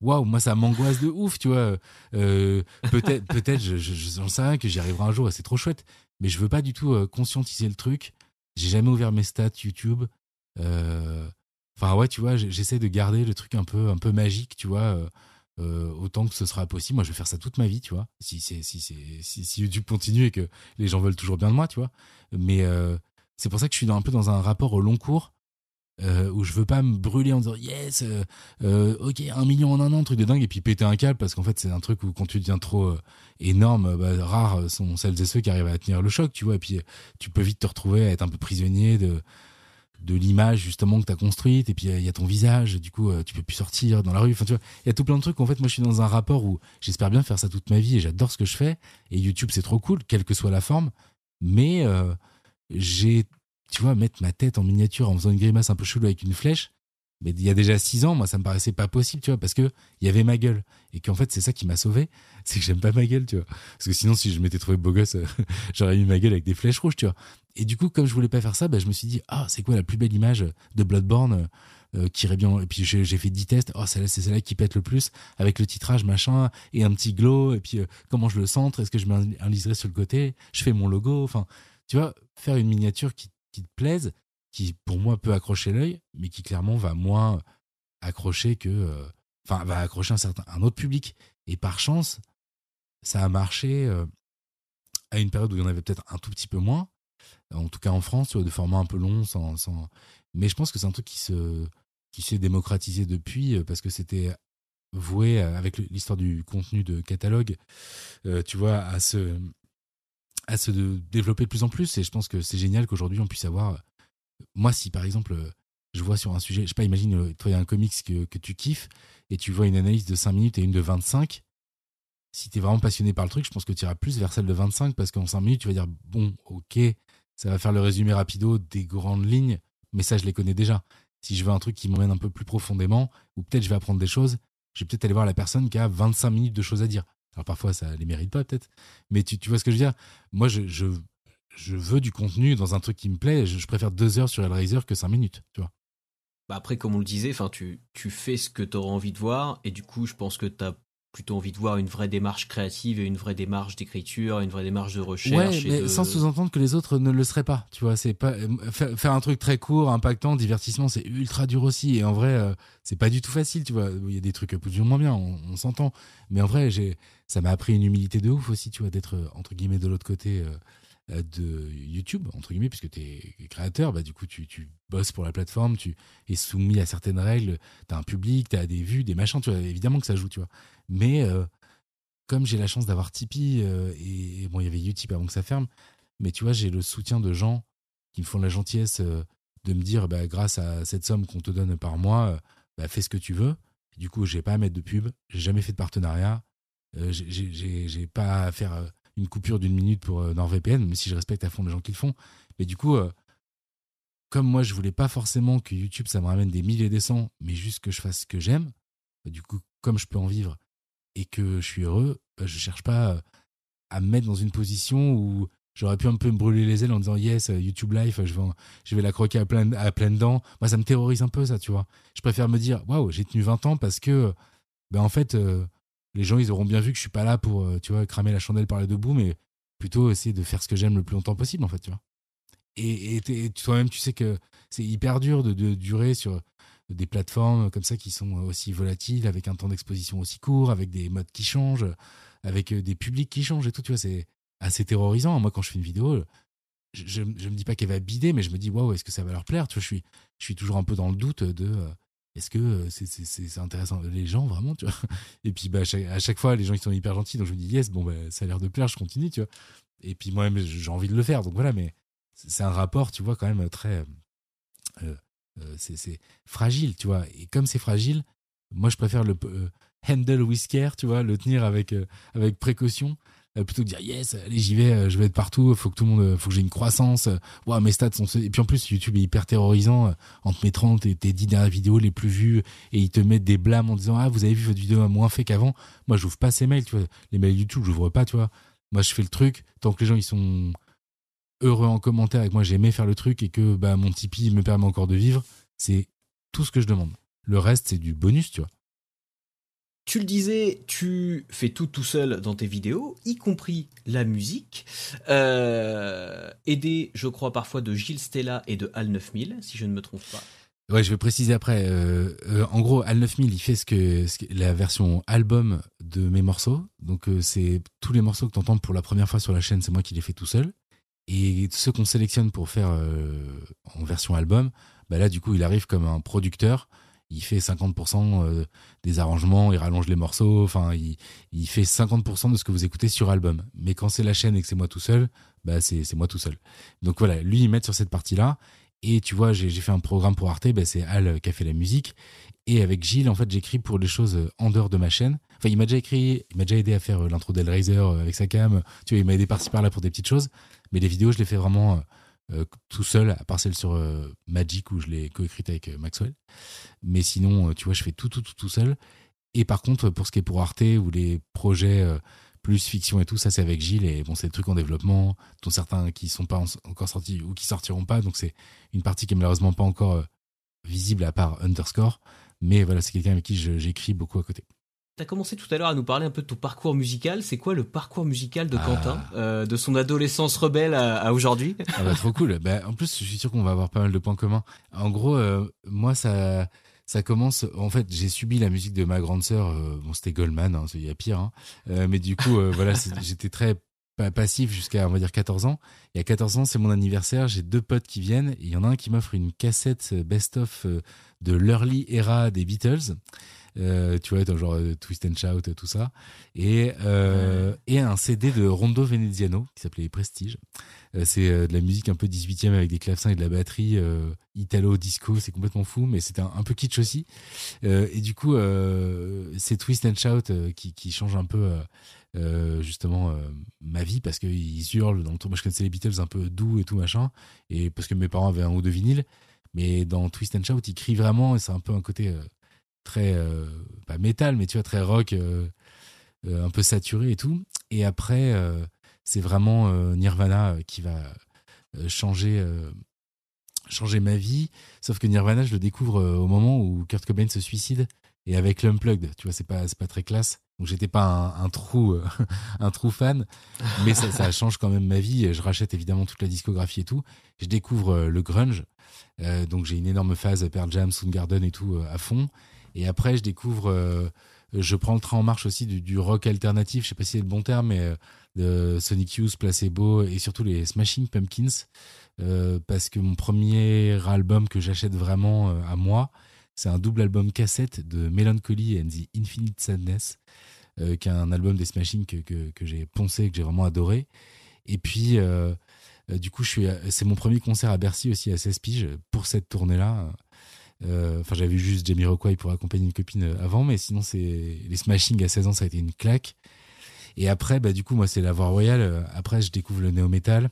Waouh, moi ça m'angoisse de ouf, tu vois. peut-être, peut-être, je, j'en sais rien que j'y arriverai un jour c'est trop chouette. Mais je veux pas du tout conscientiser le truc. J'ai jamais ouvert mes stats YouTube. Euh, Enfin ouais, tu vois, j'essaie de garder le truc un peu un peu magique, tu vois. Euh, autant que ce sera possible. Moi, je vais faire ça toute ma vie, tu vois. Si, si, si, si, YouTube continue et que les gens veulent toujours bien de moi, tu vois. Mais c'est pour ça que je suis un peu dans un rapport au long cours euh, où je veux pas me brûler en disant yes, euh, euh, ok, un million en un an, truc de dingue, et puis péter un câble parce qu'en fait c'est un truc où quand tu deviens trop énorme, bah, rares sont celles et ceux qui arrivent à tenir le choc, tu vois, et puis tu peux vite te retrouver à être un peu prisonnier de de l'image justement que tu as construite et puis il y a ton visage du coup tu peux plus sortir dans la rue enfin tu vois il y a tout plein de trucs en fait moi je suis dans un rapport où j'espère bien faire ça toute ma vie et j'adore ce que je fais et YouTube c'est trop cool quelle que soit la forme mais j'ai tu vois, mettre ma tête en miniature en faisant une grimace un peu chelou avec une flèche, mais il y a déjà six ans, moi, ça me paraissait pas possible, tu vois, parce que il y avait ma gueule. Et qu'en fait, c'est ça qui m'a sauvé, c'est que j'aime pas ma gueule, tu vois. Parce que sinon, si je m'étais trouvé beau gosse, j'aurais mis ma gueule avec des flèches rouges, tu vois. Et du coup, comme je voulais pas faire ça, bah, je me suis dit, ah, c'est quoi la plus belle image de Bloodborne euh, qui irait bien? Et puis j'ai fait 10 tests. Oh, c'est celle-là qui pète le plus avec le titrage machin et un petit glow. Et puis euh, comment je le centre Est-ce que je mets un liseré sur le côté? Je fais mon logo. Enfin, tu vois, faire une miniature qui te plaisent, qui pour moi peut accrocher l'œil, mais qui clairement va moins accrocher que, euh, enfin, va accrocher un certain, un autre public. Et par chance, ça a marché à une période où il y en avait peut-être un tout petit peu moins, en tout cas en France, de format un peu long, sans, sans... mais je pense que c'est un truc qui se, qui s'est démocratisé depuis euh, parce que c'était voué avec l'histoire du contenu de catalogue, tu vois, à se à se développer de plus en plus. Et je pense que c'est génial qu'aujourd'hui on puisse avoir. Moi, si par exemple, je vois sur un sujet, je sais pas, imagine, euh, toi, il y a un comics que, que, tu kiffes et tu vois une analyse de 5 minutes et une de 25. Si tu es vraiment passionné par le truc, je pense que tu iras plus vers celle de 25 parce qu'en 5 minutes, tu vas dire, bon, ok, ça va faire le résumé rapido des grandes lignes, mais ça, je les connais déjà. Si je veux un truc qui m'emmène un peu plus profondément, ou peut-être je vais apprendre des choses, je vais peut-être aller voir la personne qui a 25 minutes de choses à dire. Alors parfois, ça les mérite pas peut-être. Mais tu, vois ce que je veux dire? Moi, je, veux du contenu dans un truc qui me plaît. Je, je préfère deux heures sur Hellraiser que cinq minutes, tu vois. Bah après, comme on le disait, tu, tu fais ce que tu auras envie de voir. Et du coup, je pense que tu as plutôt envie de voir une vraie démarche créative et une vraie démarche d'écriture, une vraie démarche de recherche. Ouais, mais sans sous-entendre que les autres ne le seraient pas. Tu vois, c'est pas euh, faire un truc très court, impactant, divertissement, c'est ultra dur aussi. Et en vrai, euh, c'est pas du tout facile. Tu vois, il y a des trucs plus ou moins bien, on, s'entend. Mais en vrai, j'ai, ça m'a appris une humilité de ouf aussi. Tu vois, d'être euh, entre guillemets de l'autre côté. De YouTube, entre guillemets, puisque tu es créateur, bah, du coup, tu, tu, bosses pour la plateforme, tu es soumis à certaines règles, tu as un public, tu as des vues, des machins, tu vois, évidemment que ça joue, tu vois. Mais euh, comme j'ai la chance d'avoir Tipeee, euh, et, bon, il y avait Utip avant que ça ferme, mais tu vois, j'ai le soutien de gens qui me font la gentillesse euh, de me dire, bah, grâce à cette somme qu'on te donne par mois, bah, fais ce que tu veux. du coup, j'ai pas à mettre de pub, j'ai jamais fait de partenariat, j'ai pas à faire une coupure d'une minute pour NordVPN, même si je respecte à fond les gens qui le font. Mais du coup, comme moi, je voulais pas forcément que YouTube, ça me ramène des milliers et des cents, mais juste que je fasse ce que j'aime, bah, du coup, comme je peux en vivre, et que je suis heureux, bah, je cherche pas à me mettre dans une position où j'aurais pu un peu me brûler les ailes en disant yes YouTube Life je vais la croquer à plein à pleines dents moi ça me terrorise un peu ça tu vois je préfère me dire waouh j'ai tenu 20 ans parce que ben en fait euh, les gens ils auront bien vu que je suis pas là pour euh, tu vois cramer la chandelle par les deux bouts mais plutôt essayer de faire ce que j'aime le plus longtemps possible en fait tu vois et, toi-même tu sais que c'est hyper dur de, durer sur des plateformes comme ça qui sont aussi volatiles, avec un temps d'exposition aussi court, avec des modes qui changent, avec euh, des publics qui changent et tout, tu vois, c'est assez terrorisant. Moi, quand je fais une vidéo, je, je, me dis pas qu'elle va bider, mais je me dis, waouh, est-ce que ça va leur plaire? Tu vois, je suis, je suis toujours un peu dans le doute de euh, est-ce que euh, c'est intéressant? Les gens, vraiment, tu vois? Et puis, bah, à, chaque, fois, les gens, ils sont hyper gentils, donc je me dis, yes, bon, bah, ça a l'air de plaire, je continue, tu vois? Et puis, moi-même, j'ai envie de le faire, donc voilà, mais c'est un rapport, tu vois, quand même très. Euh, c'est fragile, tu vois? Et comme c'est fragile, moi je préfère le euh, handle care, tu vois, le tenir avec euh, avec précaution plutôt que dire yes allez j'y vais je vais être partout faut que tout le monde faut que j'ai une croissance ouais, mes stats sont et puis en plus YouTube est hyper terrorisant en te mettant tes, tes 10 dernières vidéos les plus vues et ils te mettent des blâmes en disant ah vous avez vu votre vidéo a moins fait qu'avant moi j'ouvre pas ces mails tu vois les mails YouTube j'ouvre pas tu vois moi je fais le truc tant que les gens ils sont heureux en commentaire que moi j'ai aimé faire le truc et que bah, mon Tipeee me permet encore de vivre, c'est tout ce que je demande. Le reste, c'est du bonus, tu vois. Tu le disais, tu fais tout tout seul dans tes vidéos, y compris la musique. Euh, aidé, je crois, parfois de Gilles Stella et de Al 9000, si je ne me trompe pas. Ouais, je vais préciser après. Euh, euh, en gros, Al 9000, il fait ce que, la version album de mes morceaux. Donc, c'est tous les morceaux que tu entends pour la première fois sur la chaîne, c'est moi qui les fais tout seul. Et ceux qu'on sélectionne pour faire en version album, bah là, du coup, il arrive comme un producteur. Il fait 50% des arrangements, il rallonge les morceaux. Enfin, il, fait 50% de ce que vous écoutez sur album. Mais quand c'est la chaîne et que c'est moi tout seul, bah c'est moi tout seul. Donc voilà, lui, il met sur cette partie-là. Et tu vois, j'ai fait un programme pour Arte, ben c'est Al qui a fait la musique. Et avec Gilles, en fait, j'écris pour des choses en dehors de ma chaîne. Enfin, il m'a déjà écrit, il m'a déjà aidé à faire l'intro d'Hellraiser avec sa cam. Tu vois, il m'a aidé par-ci par-là pour des petites choses. Mais les vidéos, je les fais vraiment euh, tout seul, à part celle sur euh, Magic où je l'ai coécrite avec euh, Maxwell. Mais sinon, tu vois, je fais tout, tout, tout, tout seul. Et par contre, pour ce qui est pour Arte ou les projets plus fiction et tout, ça c'est avec Gilles et bon c'est des trucs en développement, dont certains qui sont pas encore sortis ou qui sortiront pas, donc c'est une partie qui est malheureusement pas encore visible à part Underscore, mais voilà c'est quelqu'un avec qui j'écris beaucoup à côté. Tu as commencé tout à l'heure à nous parler un peu de ton parcours musical. C'est quoi le parcours musical de ah. Quentin, euh, de son adolescence rebelle à, aujourd'hui ah bah, Trop cool. Bah, en plus, je suis sûr qu'on va avoir pas mal de points communs. En gros, euh, moi, ça, ça commence. En fait, j'ai subi la musique de ma grande sœur. Euh, bon, c'était Goldman, hein, il y a pire. Hein. Mais du coup, voilà, j'étais très passif jusqu'à on va dire 14 ans. Et à 14 ans, c'est mon anniversaire. J'ai deux potes qui viennent. Il y en a un qui m'offre une cassette best-of de l'early era des Beatles. Tu vois, genre Twist and Shout, tout ça, et et un CD de Rondo Veneziano qui s'appelait Prestige. Euh, c'est euh, de la musique un peu 18e avec des clavecins et de la batterie euh, italo disco, c'est complètement fou, mais c'était un, peu kitsch aussi. et du coup, c'est Twist and Shout qui, qui change un peu. justement ma vie parce qu'ils hurlent dans le tour. Moi, je connaissais les Beatles un peu doux et tout machin, et parce que mes parents avaient un ou deux vinyles. Mais dans Twist and Shout, ils crient vraiment, et c'est un peu un côté très pas métal, mais tu vois très rock, un peu saturé et tout. Et après, c'est vraiment euh, Nirvana euh, qui va euh, changer changer ma vie. Sauf que Nirvana, je le découvre au moment où Kurt Cobain se suicide et avec l'unplugged. Tu vois, c'est pas c'est pas très classe. Donc j'étais pas un, trou un trou fan, mais ça, change quand même ma vie. Je rachète évidemment toute la discographie et tout. Je découvre le grunge. donc j'ai une énorme phase Pearl Jam, Soundgarden et tout à fond. Et après je découvre je prends le train en marche aussi du, rock alternatif. Je sais pas si c'est le bon terme, mais de Sonic Youth, Placebo et surtout les Smashing Pumpkins. Euh, parce que mon premier album que j'achète vraiment euh, à moi, c'est un double album cassette de Melancholy and the Infinite Sadness, euh, qui est un album des Smashing que, que, j'ai poncé, que j'ai vraiment adoré. Et puis, du coup, c'est mon premier concert à Bercy aussi à 16 piges pour cette tournée-là. Enfin, j'avais juste Jamie Rockway pour accompagner une copine avant, mais sinon, c'est les Smashing à 16 ans, ça a été une claque. Et après, bah, du coup, moi, c'est la voie royale. Euh, après, je découvre le néo-metal.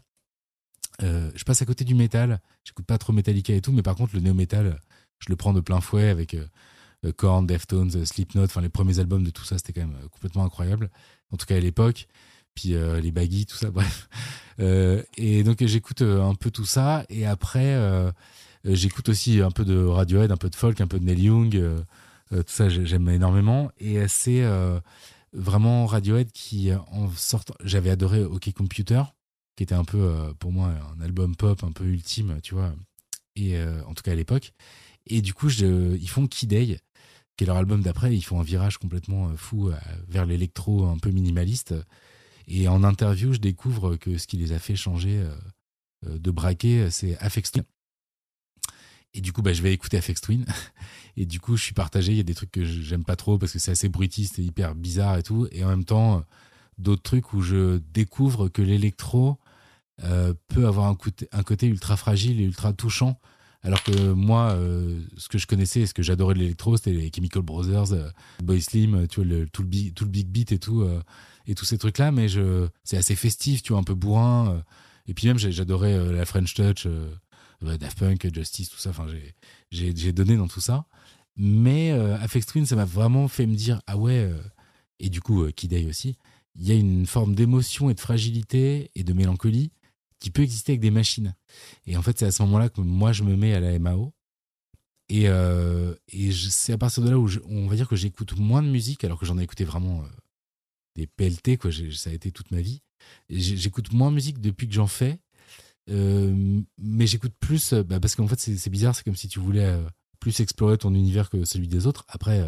Euh, je passe à côté du métal. J'écoute pas trop Metallica et tout, mais par contre, le néo-metal, je le prends de plein fouet avec euh, Korn, Deftones, Slipknot. Enfin, les premiers albums de tout ça, c'était quand même complètement incroyable. En tout cas, à l'époque. Puis les baggy, tout ça, bref. et donc, j'écoute un peu tout ça. Et après, j'écoute aussi un peu de Radiohead, un peu de folk, un peu de Neil Young. tout ça, j'aime énormément. Et c'est vraiment Radiohead qui en sorte j'avais adoré OK Computer qui était un peu euh, pour moi un album pop un peu ultime tu vois et euh, en tout cas à l'époque et du coup ils font Key qui est leur album d'après ils font un virage complètement euh, fou vers l'électro un peu minimaliste et en interview je découvre que ce qui les a fait changer de braquet c'est Afex et du coup, bah, je vais écouter FX Twin. Et du coup, je suis partagé. Il y a des trucs que j'aime pas trop parce que c'est assez bruitiste et hyper bizarre et tout. Et en même temps, d'autres trucs où je découvre que l'électro euh, peut avoir un côté, ultra fragile et ultra touchant. Alors que moi, euh, ce que je connaissais, ce que j'adorais de l'électro, c'était les Chemical Brothers, euh, Boy Slim, tout, le big, tout le big beat et tout, et tous ces trucs-là. Mais je, c'est assez festif, tu vois, un peu bourrin. et puis même, j'adorais la French Touch. Daft Punk, Justice, tout ça. Enfin, j'ai donné dans tout ça. Mais euh, Afex Twin, ça m'a vraiment fait me dire ah ouais. Euh, et du coup, euh, Kid aussi. Il y a une forme d'émotion et de fragilité et de mélancolie qui peut exister avec des machines. Et en fait, c'est à ce moment-là que moi, je me mets à la MAO. Et, et c'est à partir de là où on va dire que j'écoute moins de musique, alors que j'en ai écouté vraiment des PLT, quoi. Ça a été toute ma vie. J'écoute moins de musique depuis que j'en fais. Euh, mais j'écoute plus euh, bah, parce qu'en fait c'est bizarre, c'est comme si tu voulais euh, plus explorer ton univers que celui des autres. Après,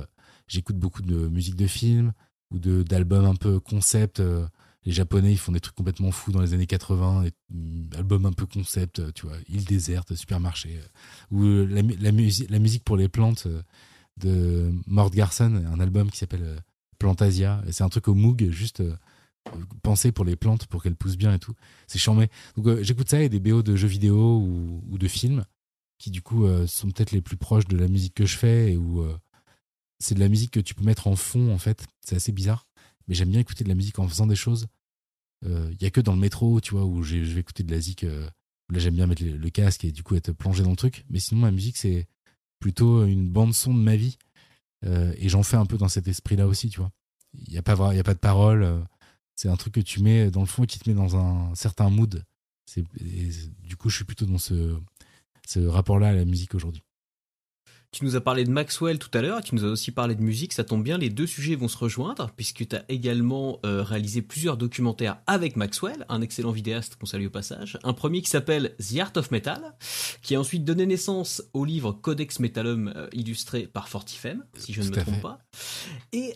j'écoute beaucoup de musique de film ou d'albums un peu concept. Les Japonais, ils font des trucs complètement fous dans les années 80, des mm, albums un peu concept, tu vois, île déserte, supermarché, ou la, la, musique, la musique pour les plantes de Mort Garson, un album qui s'appelle Plantasia. C'est un truc au Moog, juste pensé pour les plantes pour qu'elles poussent bien et tout. C'est charmé. Donc euh, j'écoute ça et des BO de jeux vidéo ou, de films qui du coup euh, sont peut-être les plus proches de la musique que je fais et où euh, c'est de la musique que tu peux mettre en fond en fait. C'est assez bizarre, mais j'aime bien écouter de la musique en faisant des choses. Il y a que dans le métro, tu vois, où je vais écouter de la musique. là j'aime bien mettre le, casque et du coup être plongé dans le truc. Mais sinon ma musique c'est plutôt une bande son de ma vie et j'en fais un peu dans cet esprit-là aussi, tu vois. Il n'y a pas a pas de paroles c'est un truc que tu mets dans le fond et qui te met dans un certain mood. du coup, je suis plutôt dans ce, ce rapport-là à la musique aujourd'hui. Tu nous as parlé de Maxwell tout à l'heure, et tu nous as aussi parlé de musique, ça tombe bien, les deux sujets vont se rejoindre, puisque tu as également euh, réalisé plusieurs documentaires avec Maxwell, un excellent vidéaste qu'on salue au passage. Un premier qui s'appelle The Art of Metal, qui a ensuite donné naissance au livre Codex Metallum euh, illustré par Fortifem, si je ne me trompe pas. Et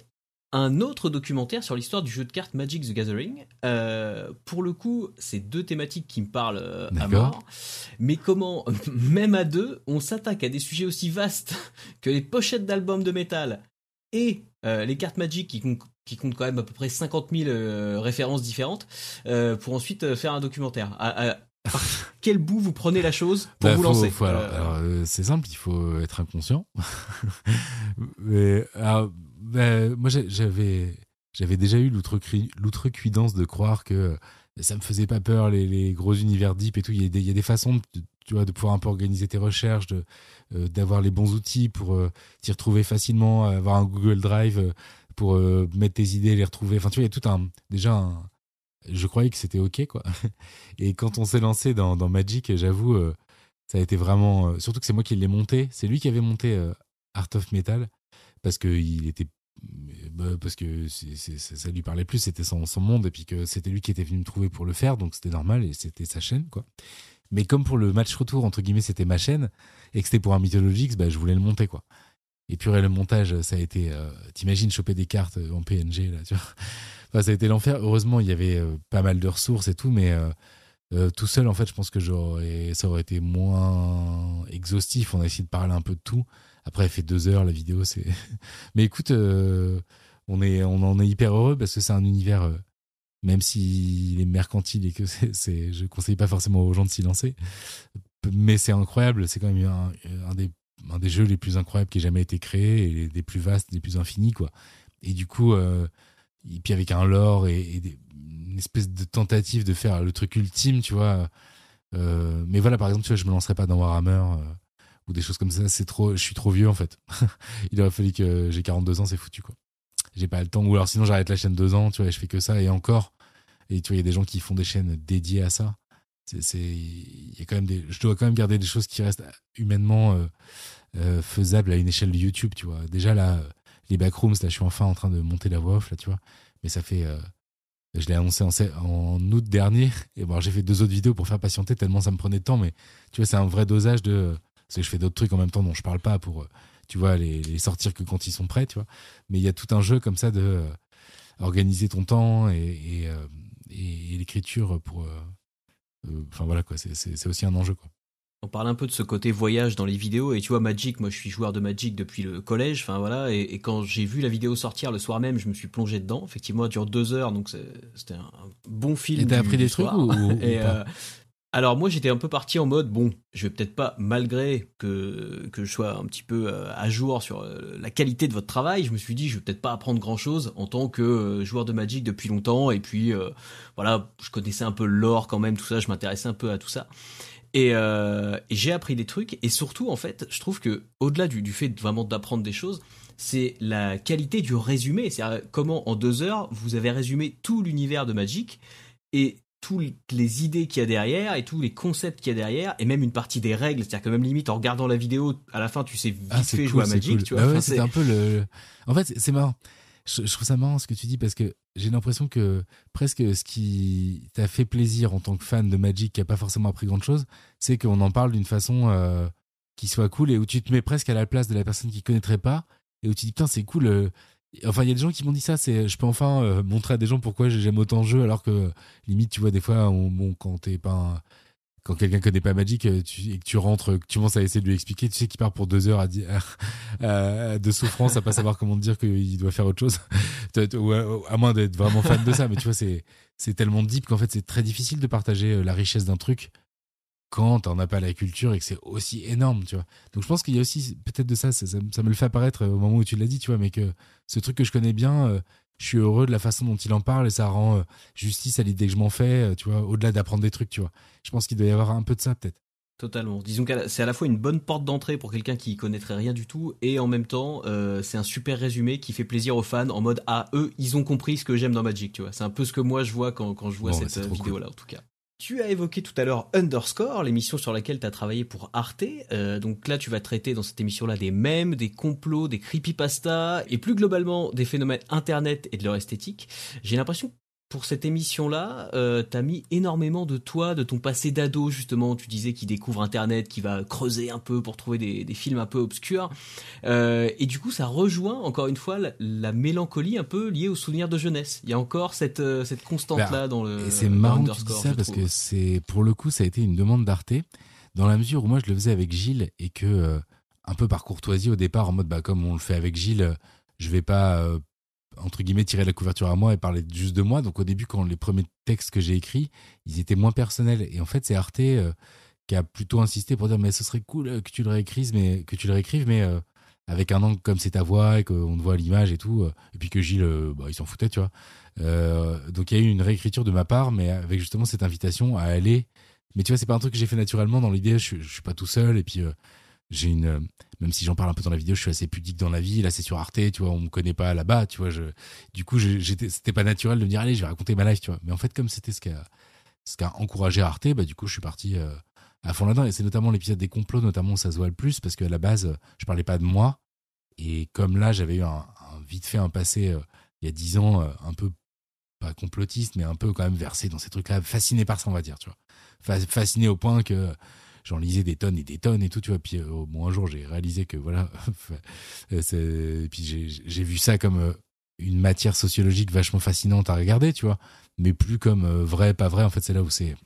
un autre documentaire sur l'histoire du jeu de cartes Magic the Gathering. Euh, pour le coup, c'est deux thématiques qui me parlent euh, à mort. Mais comment, même à deux, on s'attaque à des sujets aussi vastes que les pochettes d'albums de métal et euh, les cartes Magic qui, qui, comptent quand même à peu près 50 000 références différentes pour ensuite faire un documentaire. par quel bout vous prenez la chose pour bah, vous lancer C'est simple, il faut être inconscient. Mais, ben, moi, j'avais, j'avais déjà eu l'outrecuidance de croire que ça me faisait pas peur les, gros univers deep et tout. Il y a des, il y a des façons, de, tu vois, de pouvoir un peu organiser tes recherches, euh, d'avoir les bons outils pour euh, t'y retrouver facilement, avoir un Google Drive euh, pour mettre tes idées, les retrouver. Enfin, tu vois, il y a tout un, déjà je croyais que c'était ok, quoi. Et quand on s'est lancé dans, dans Magic, j'avoue, ça a été vraiment, surtout que c'est moi qui l'ai monté. C'est lui qui avait monté Art of Metal parce qu'il était bah, parce que ça lui parlait plus, c'était son, monde, et puis que c'était lui qui était venu me trouver pour le faire, donc c'était normal, et c'était sa chaîne, quoi. Mais comme pour le match retour, entre guillemets, c'était ma chaîne, et que c'était pour un Mythologix, bah, je voulais le monter, quoi. Et puis le montage, ça a été, euh, t'imagines choper des cartes en PNG, là, tu vois. Ça a été l'enfer. Heureusement, il y avait euh, pas mal de ressources et tout, mais euh, tout seul, en fait, je pense que j'aurais, ça aurait été moins exhaustif. On a essayé de parler un peu de tout. Après, elle fait deux heures la vidéo, c'est. Mais écoute, euh, on est, on en est hyper heureux parce que c'est un univers, euh, même s'il est mercantile et que c'est, je conseille pas forcément aux gens de s'y lancer, mais c'est incroyable. C'est quand même un, des, un des jeux les plus incroyables qui ait jamais été créé et des plus vastes, des plus infinis, quoi. Et du coup, euh, et puis avec un lore et, une espèce de tentative de faire le truc ultime, tu vois. mais voilà, par exemple, tu vois, je me lancerai pas dans Warhammer ou des choses comme ça. C'est trop, je suis trop vieux en fait. il aurait fallu que j'ai 42 ans, c'est foutu quoi. J'ai pas le temps. Ou alors sinon j'arrête la chaîne deux ans, tu vois, je fais que ça et encore. Et tu vois, il y a des gens qui font des chaînes dédiées à ça. C'est, il y a quand même des, je dois quand même garder des choses qui restent humainement euh, euh, faisables à une échelle de YouTube, tu vois. Déjà là, les backrooms, là, je suis enfin en train de monter la voix off, là, tu vois. Mais ça fait, euh, je l'ai annoncé en, en, août dernier. Et bon, j'ai fait deux autres vidéos pour faire patienter tellement ça me prenait de temps. Mais tu vois, c'est un vrai dosage de parce que je fais d'autres trucs en même temps dont je parle pas pour, euh, tu vois, les, sortir que quand ils sont prêts, tu vois. Mais il y a tout un jeu comme ça de euh, organiser ton temps et, euh, l'écriture pour. Enfin voilà quoi, c'est aussi un enjeu quoi. On parle un peu de ce côté voyage dans les vidéos et tu vois Magic, moi je suis joueur de Magic depuis le collège, enfin voilà, et, quand j'ai vu la vidéo sortir le soir même, je me suis plongé dedans. Effectivement, elle dure deux heures, donc c'était un bon film. Et t'as appris des trucs ou, alors moi j'étais un peu parti en mode bon, je vais peut-être pas malgré que que je sois un petit peu euh, à jour sur euh, la qualité de votre travail, je me suis dit je vais peut-être pas apprendre grand-chose en tant que euh, joueur de Magic depuis longtemps. Et puis voilà, je connaissais un peu l'or quand même tout ça, je m'intéressais un peu à tout ça. Et, j'ai appris des trucs. Et surtout en fait, je trouve que au-delà du, du fait vraiment d'apprendre des choses, c'est la qualité du résumé, c'est comment en deux heures vous avez résumé tout l'univers de Magic. Et toutes les idées qu'il y a derrière et tous les concepts qu'il y a derrière et même une partie des règles. C'est-à-dire que même limite en regardant la vidéo à la fin tu sais vite ah, fait jouer à Magic tu vois. Bah c'est un peu le en fait c'est marrant. Je, trouve ça marrant ce que tu dis parce que j'ai l'impression que presque ce qui t'a fait plaisir en tant que fan de Magic qui a pas forcément appris grand chose c'est qu'on en parle d'une façon euh, qui soit cool et où tu te mets presque à la place de la personne qui connaîtrait pas et où tu dis putain c'est cool. Euh, enfin, il y a des gens qui m'ont dit ça. C'est, je peux enfin euh, montrer à des gens pourquoi j'aime autant le jeu, alors que limite, tu vois, des fois, on, bon, quand t'es pas, quand quelqu'un connaît pas Magic euh, tu, et que tu rentres, que tu commences à essayer de lui expliquer, tu sais qu'il part pour deux heures à, de souffrance, à pas savoir comment te dire qu'il doit faire autre chose, à moins d'être vraiment fan de ça. Mais tu vois, c'est, c'est tellement deep qu'en fait, c'est très difficile de partager la richesse d'un truc quand t'en as pas la culture et que c'est aussi énorme, tu vois. Donc je pense qu'il y a aussi peut-être de ça, ça, me le fait apparaître au moment où tu l'as dit, tu vois, mais que ce truc que je connais bien, euh, je suis heureux de la façon dont il en parle et ça rend euh, justice à l'idée que je m'en fais, euh, tu vois, au-delà d'apprendre des trucs, tu vois. Je pense qu'il doit y avoir un peu de ça peut-être. Totalement. Disons que c'est à la fois une bonne porte d'entrée pour quelqu'un qui connaîtrait rien du tout et en même temps c'est un super résumé qui fait plaisir aux fans en mode ah eux ils ont compris ce que j'aime dans Magic tu vois. C'est un peu ce que moi je vois quand, quand je vois cette vidéo là en tout cas. Tu as évoqué tout à l'heure Underscore, l'émission sur laquelle tu as travaillé pour Arte. Euh, donc là, tu vas traiter dans cette émission-là des mèmes, des complots, des creepypasta et plus globalement des phénomènes Internet et de leur esthétique. J'ai l'impression pour cette émission-là, euh, t'as mis énormément de toi, de ton passé d'ado justement. Tu disais qu'il découvre Internet, qu'il va creuser un peu pour trouver des, films un peu obscurs. Euh, et du coup, ça rejoint encore une fois la, mélancolie un peu liée aux souvenirs de jeunesse. Il y a encore cette, euh, cette constante-là bah, dans le. Et c'est marrant que tu dis ça parce que c'est pour le coup, ça a été une demande d'Arte dans la mesure où moi je le faisais avec Gilles et que euh, un peu par courtoisie au départ en mode bah comme on le fait avec Gilles, je vais pas entre guillemets tirer la couverture à moi et parler juste de moi. Donc au début, quand les premiers textes que j'ai écrits, ils étaient moins personnels. Et en fait, c'est Arte euh, qui a plutôt insisté pour dire mais ce serait cool euh, que tu le réécrives, mais que tu le réécrives, mais euh, avec un angle comme c'est ta voix et qu'on te voit l'image et tout. et puis que Gilles, bah, il s'en foutait, tu vois. donc il y a eu une réécriture de ma part, mais avec justement cette invitation à aller. Mais tu vois, c'est pas un truc que j'ai fait naturellement. Dans l'idée, je, je suis pas tout seul. Et puis j'ai une même si j'en parle un peu dans la vidéo je suis assez pudique dans la vie. Là c'est sur Arte tu vois on me connaît pas là-bas tu vois je du coup j'étais c'était pas naturel de me dire allez je vais raconter ma life tu vois. Mais en fait comme c'était ce qui a ce encouragé Arte bah du coup je suis parti euh, à fond là-dedans. Et c'est notamment l'épisode des complots notamment où ça se voit le plus parce qu'à la base je parlais pas de moi. Et comme là j'avais eu un, vite fait un passé euh, il y a dix ans un peu pas complotiste mais un peu quand même versé dans ces trucs là fasciné par ça on va dire tu vois. Fasciné au point que j'en lisais des tonnes et des tonnes et tout, tu vois. Puis euh, bon, un jour, j'ai réalisé que voilà, et puis j'ai vu ça comme euh, une matière sociologique vachement fascinante à regarder, tu vois, mais plus comme euh, vrai, pas vrai. En fait, c'est là où c'est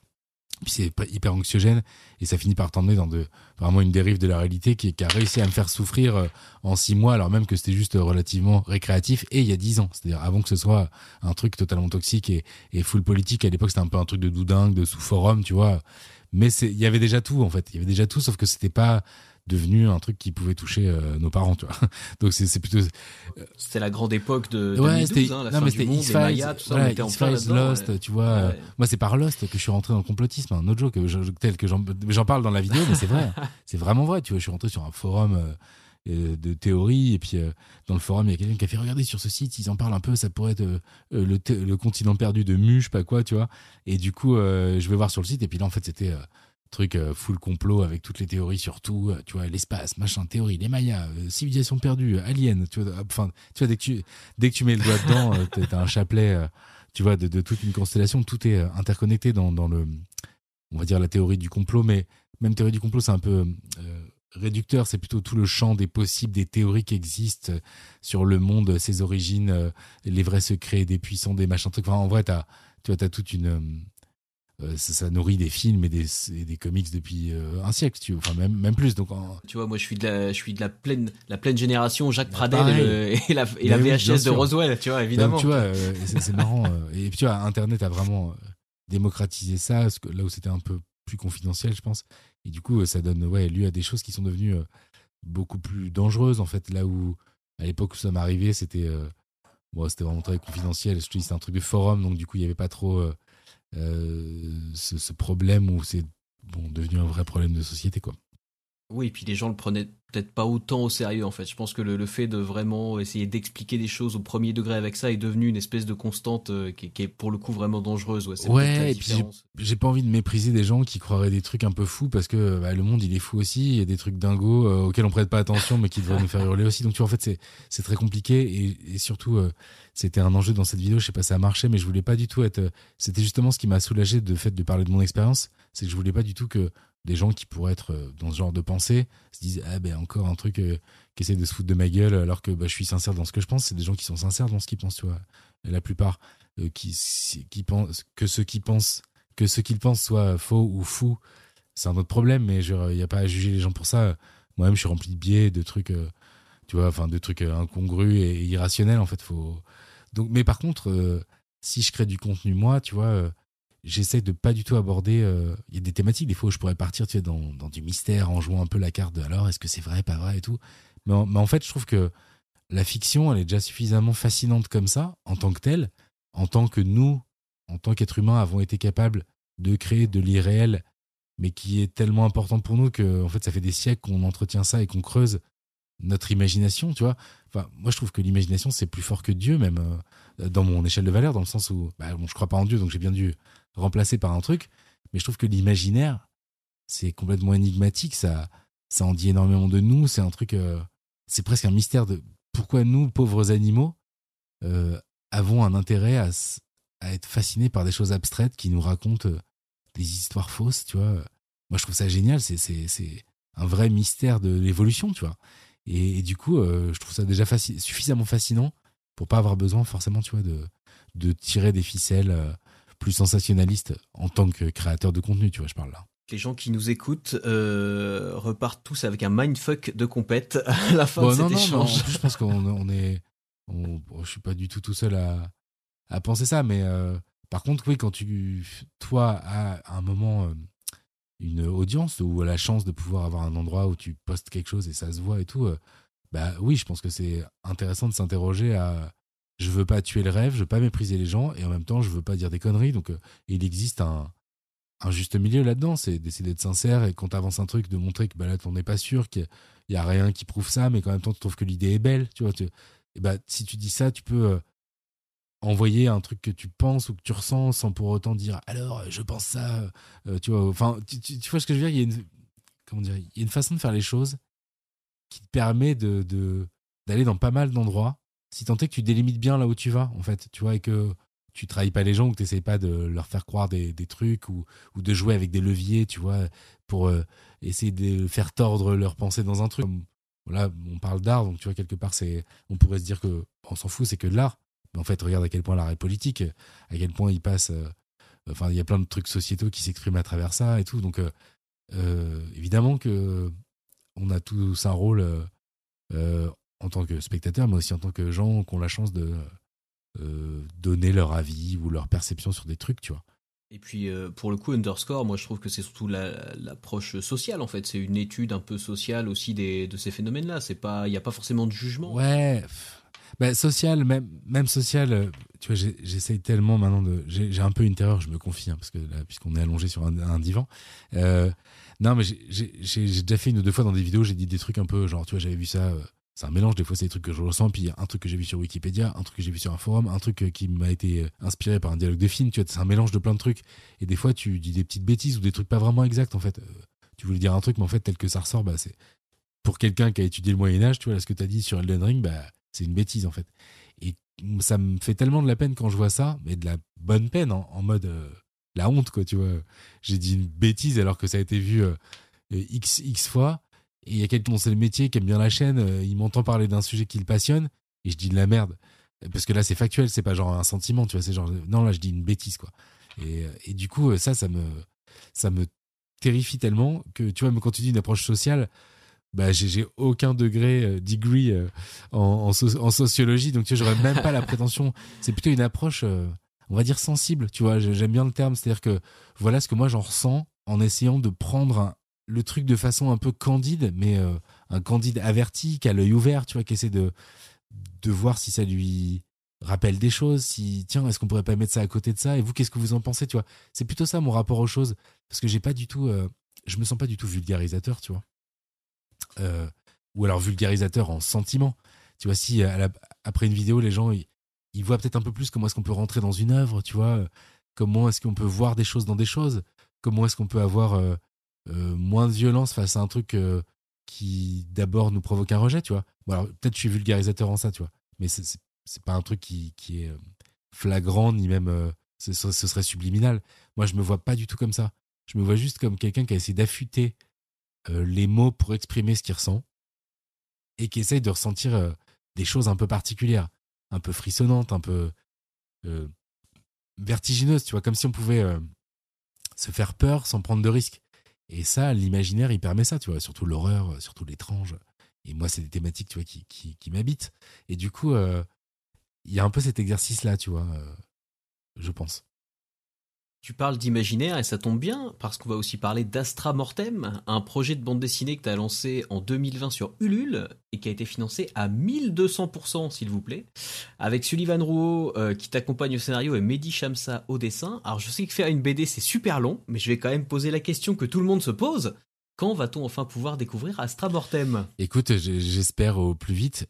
puis c'est hyper anxiogène et ça finit par t'emmener dans de vraiment une dérive de la réalité qui, qui, a réussi à me faire souffrir en six mois alors même que c'était juste relativement récréatif et il y a dix ans c'est-à-dire avant que ce soit un truc totalement toxique et, et full politique à l'époque c'était un peu un truc de doudingue de sous forum tu vois mais il y avait déjà tout en fait. Il y avait déjà tout sauf que c'était pas devenu un truc qui pouvait toucher euh, nos parents tu vois. Donc c'est plutôt euh, c'était la grande époque de ouais, 2012 hein, la non, fin mais c'était X-Files voilà, X-Files Lost tu vois. Moi c'est par Lost que je suis rentré dans le complotisme un autre que tel que j'en parle dans la vidéo mais c'est vrai. C'est vraiment vrai tu vois je suis rentré sur un forum euh, de théorie. Et puis dans le forum il y a quelqu'un qui a fait regarder sur ce site ils en parlent un peu ça pourrait être le, le, continent perdu de Mu je sais pas quoi tu vois. Et du coup je vais voir sur le site. Et puis là en fait c'était truc full complot avec toutes les théories sur tout tu vois l'espace machin théorie les mayas civilisation perdue alien tu vois enfin tu vois dès que tu dès que tu mets le doigt dedans t'as un chapelet tu vois de, de, toute une constellation tout est interconnecté dans, dans le on va dire la théorie du complot. Mais même théorie du complot c'est un peu réducteur, c'est plutôt tout le champ des possibles, des théories qui existent sur le monde, ses origines, euh, les vrais secrets des puissants, des machins trucs. Enfin, en vrai, t'as, tu vois, as toute une, euh, euh, ça, nourrit des films et des, des comics depuis un siècle, tu vois, enfin même, même plus. Donc, tu vois, moi, je suis de la, je suis de la pleine, la pleine génération Jacques bah, Pradel et, la, et la VHS de Roswell, tu vois, évidemment. tu vois, c'est, marrant. et puis, tu vois, Internet a vraiment démocratisé ça, là où c'était un peu plus confidentiel, je pense. Et du coup, ça donne ouais, lieu à des choses qui sont devenues euh, beaucoup plus dangereuses, en fait. Là où, à l'époque où ça m'est arrivé, c'était euh, bon, c'était vraiment très confidentiel. Je c'est un truc de forum, donc du coup, il n'y avait pas trop euh, ce, ce, problème où c'est bon, devenu un vrai problème de société, quoi. Oui, et puis les gens le prenaient peut-être pas autant au sérieux en fait. Je pense que le, fait de vraiment essayer d'expliquer des choses au premier degré avec ça est devenu une espèce de constante euh, qui, est pour le coup vraiment dangereuse. Ouais, ouais et puis j'ai pas envie de mépriser des gens qui croiraient des trucs un peu fous parce que bah, le monde il est fou aussi. Il y a des trucs dingos euh, auxquels on prête pas attention mais qui devraient nous faire hurler aussi. Donc tu vois, en fait c'est très compliqué et, et surtout euh, c'était un enjeu dans cette vidéo. Je sais pas si ça a marché mais je voulais pas du tout être. C'était justement ce qui m'a soulagé de fait de parler de mon expérience, c'est que je voulais pas du tout que des gens qui pourraient être dans ce genre de pensée se disent ah ben encore un truc qui essaie de se foutre de ma gueule alors que bah, je suis sincère dans ce que je pense. C'est des gens qui sont sincères dans ce qu'ils pensent tu vois. La plupart qui qui pensent que pensent que ce qu'ils pensent soit faux ou fou c'est un autre problème. Mais il n'y a pas à juger les gens pour ça. Moi-même je suis rempli de biais de trucs tu vois enfin de trucs incongrus et irrationnels en fait faut donc mais par contre si je crée du contenu moi tu vois j'essaie de pas du tout aborder. Euh, il y a des thématiques, des fois, où je pourrais partir tu sais, dans, dans, du mystère en jouant un peu la carte de alors, est-ce que c'est vrai, pas vrai et tout. Mais en, mais en, fait, je trouve que la fiction, elle est déjà suffisamment fascinante comme ça, en tant que telle, en tant que nous, en tant qu'êtres humains, avons été capables de créer de l'irréel, mais qui est tellement important pour nous que, en fait, ça fait des siècles qu'on entretient ça et qu'on creuse notre imagination, tu vois. Enfin, moi, je trouve que l'imagination, c'est plus fort que Dieu, même euh, dans mon échelle de valeur, dans le sens où, bah, bon, je crois pas en Dieu, donc j'ai bien dû remplacé par un truc. Mais je trouve que l'imaginaire, c'est complètement énigmatique. Ça, ça en dit énormément de nous. C'est un truc, euh, c'est presque un mystère de pourquoi nous, pauvres animaux, euh, avons un intérêt à, à, être fascinés par des choses abstraites qui nous racontent euh, des histoires fausses. Tu vois, moi je trouve ça génial. C'est, un vrai mystère de l'évolution, tu vois. Et, du coup, je trouve ça déjà suffisamment fascinant pour pas avoir besoin forcément, tu vois, de, de tirer des ficelles plus sensationnaliste en tant que créateur de contenu, tu vois, je parle là. Les gens qui nous écoutent euh, repartent tous avec un mindfuck de compète à la fin de cet échange. je pense qu'on on est, on, je suis pas du tout tout seul à, à penser ça, mais euh, par contre, oui, quand tu, toi, à un moment euh, une audience ou la chance de pouvoir avoir un endroit où tu postes quelque chose et ça se voit et tout, bah oui, je pense que c'est intéressant de s'interroger à je veux pas tuer le rêve, je veux pas mépriser les gens, et en même temps, je veux pas dire des conneries. Donc, euh, il existe un, un juste milieu là-dedans, c'est d'essayer d'être sincère et quand avances un truc, de montrer que bah, là, on n'est pas sûr, qu'il y a rien qui prouve ça, mais qu'en même temps, tu trouves que l'idée est belle. Tu vois, bah, si tu dis ça, tu peux euh, envoyer un truc que tu penses ou que tu ressens sans pour autant dire alors, je pense ça. Euh, tu vois, enfin, tu, vois ce que je veux dire? Il y a une, comment dire, il y a une façon de faire les choses qui te permet de d'aller dans pas mal d'endroits si tant est que tu délimites bien là où tu vas, en fait, tu vois, et que tu trahis pas les gens ou que tu n'essayes pas de leur faire croire des, trucs ou, de jouer avec des leviers, tu vois, pour euh, essayer de faire tordre leur pensée dans un truc. Voilà, on parle d'art, donc tu vois, quelque part, c'est, on pourrait se dire que on s'en fout, c'est que de l'art. Mais en fait, regarde à quel point l'art est politique, à quel point il passe. Euh, enfin, il y a plein de trucs sociétaux qui s'expriment à travers ça et tout. Donc, euh, évidemment que on a tous un rôle en tant que spectateur, mais aussi en tant que gens qui ont la chance de euh, donner leur avis ou leur perception sur des trucs, tu vois. Et puis euh, pour le coup, Underscore, moi je trouve que c'est surtout l'approche sociale en fait. C'est une étude un peu sociale aussi des, de ces phénomènes-là. C'est pas, il n'y a pas forcément de jugement. Ouais. Bah, social, même, même social, euh, tu vois, j'essaye tellement maintenant de. J'ai un peu une terreur, je me confie, hein, parce que puisqu'on est allongé sur un, divan. non, mais j'ai déjà fait une ou deux fois dans des vidéos, j'ai dit des trucs un peu genre, tu vois, j'avais vu ça c'est un mélange des fois c'est des trucs que je ressens puis un truc que j'ai vu sur Wikipédia un truc que j'ai vu sur un forum un truc euh, qui m'a été euh, inspiré par un dialogue de film tu vois. C'est un mélange de plein de trucs. Et des fois tu dis des petites bêtises ou des trucs pas vraiment exacts en fait. Euh, tu voulais dire un truc mais en fait tel que ça ressort bah c'est pour quelqu'un qui a étudié le Moyen Âge tu vois là ce que tu as dit sur Elden Ring bah c'est une bêtise en fait. Et ça me fait tellement de la peine quand je vois ça mais de la bonne peine en, mode la honte quoi tu vois. J'ai dit une bêtise alors que ça a été vu x x fois il y a quelqu'un dont c'est le métier, qui aime bien la chaîne, euh, il m'entend parler d'un sujet qui le passionne, et je dis de la merde. Parce que là, c'est factuel, c'est pas genre un sentiment, tu vois, c'est genre, non, là, je dis une bêtise, quoi. Et, euh, et du coup, euh, ça, ça me, ça me terrifie tellement que, tu vois, quand tu dis une approche sociale, bah, j'ai aucun degré, degree en, sociologie, donc tu vois, j'aurais même pas la prétention. C'est plutôt une approche, on va dire sensible, tu vois, j'aime bien le terme, c'est-à-dire que voilà ce que moi j'en ressens en essayant de prendre un, le truc de façon un peu candide, mais euh, un candide averti, qui a l'œil ouvert, tu vois, qui essaie de, voir si ça lui rappelle des choses, si, tiens, est-ce qu'on pourrait pas mettre ça à côté de ça? Et vous, qu'est-ce que vous en pensez, tu vois? C'est plutôt ça mon rapport aux choses, parce que j'ai pas du tout, euh, je me sens pas du tout vulgarisateur, tu vois. Euh, ou alors vulgarisateur en sentiment. Tu vois, si après une vidéo, les gens, ils, voient peut-être un peu plus comment est-ce qu'on peut rentrer dans une œuvre, tu vois, comment est-ce qu'on peut voir des choses dans des choses, comment est-ce qu'on peut avoir moins de violence face à un truc euh, qui d'abord nous provoque un rejet, tu vois. Alors peut-être je suis vulgarisateur en ça, tu vois, mais c'est pas un truc qui, qui est euh, flagrant ni même ce, ce, serait subliminal. Moi, je me vois pas du tout comme ça. Je me vois juste comme quelqu'un qui a essayé d'affûter les mots pour exprimer ce qu'il ressent et qui essaye de ressentir des choses un peu particulières, un peu frissonnantes, un peu vertigineuses, tu vois, comme si on pouvait se faire peur sans prendre de risques. Et ça, l'imaginaire, il permet ça, tu vois, surtout l'horreur, surtout l'étrange. Et moi, c'est des thématiques, tu vois, qui, qui, m'habitent. Et du coup, il y a un peu cet exercice-là, tu vois, je pense. Tu parles d'imaginaire et ça tombe bien parce qu'on va aussi parler d'Astra Mortem, un projet de bande dessinée que tu as lancé en 2020 sur Ulule et qui a été financé à 1200% s'il vous plaît, avec Sullivan Rouault euh, qui t'accompagne au scénario et Mehdi Shamsa au dessin. Alors je sais que faire une BD c'est super long, mais je vais quand même poser la question que tout le monde se pose. Quand va-t-on enfin pouvoir découvrir Astra Mortem Écoute, j'espère au plus vite.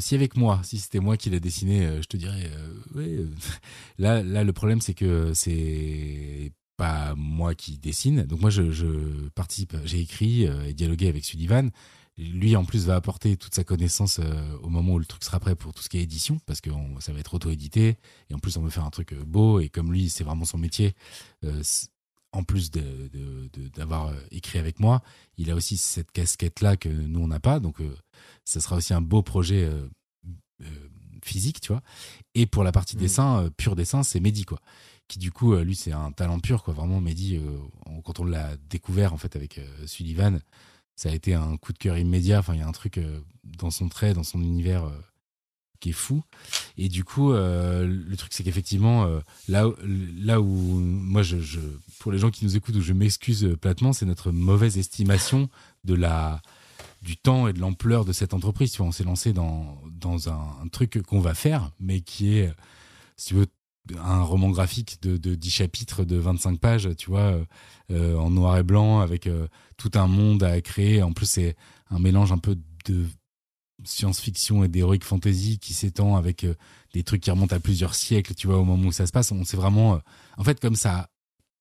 Si avec moi, si c'était moi qui l'ai dessiné, euh, je te dirais, euh. Euh, là, là, le problème, c'est que c'est pas moi qui dessine. Donc moi, je, participe, j'ai écrit et dialogué avec Sullivan. Lui, en plus, va apporter toute sa connaissance au moment où le truc sera prêt pour tout ce qui est édition, parce que ça va être auto-édité. Et en plus, on veut faire un truc beau. Et comme lui, c'est vraiment son métier, en plus d'avoir de, euh, écrit avec moi, il a aussi cette casquette-là que nous, on n'a pas. Donc, euh, ça sera aussi un beau projet euh, physique, tu vois. Et pour la partie mm. dessin, pur dessin, c'est Mehdi, quoi. Qui, du coup, lui, c'est un talent pur, quoi. Vraiment, Mehdi, quand on l'a découvert, en fait, avec Sullivan, ça a été un coup de cœur immédiat. Enfin, il y a un truc dans son trait, dans son univers qui est fou. Et du coup, euh, le truc, c'est qu'effectivement, euh, là, là où moi, je, pour les gens qui nous écoutent, où je m'excuse platement, c'est notre mauvaise estimation de la du temps et de l'ampleur de cette entreprise. Tu vois, on s'est lancé dans, dans un, truc qu'on va faire, mais qui est, si tu veux, un roman graphique de, de 10 chapitres de 25 pages, tu vois, euh, en noir et blanc, avec tout un monde à créer. En plus, c'est un mélange un peu de science-fiction et d'heroic fantasy qui s'étend avec euh, des trucs qui remontent à plusieurs siècles, tu vois, au moment où ça se passe. On s'est vraiment, euh, en fait, comme ça a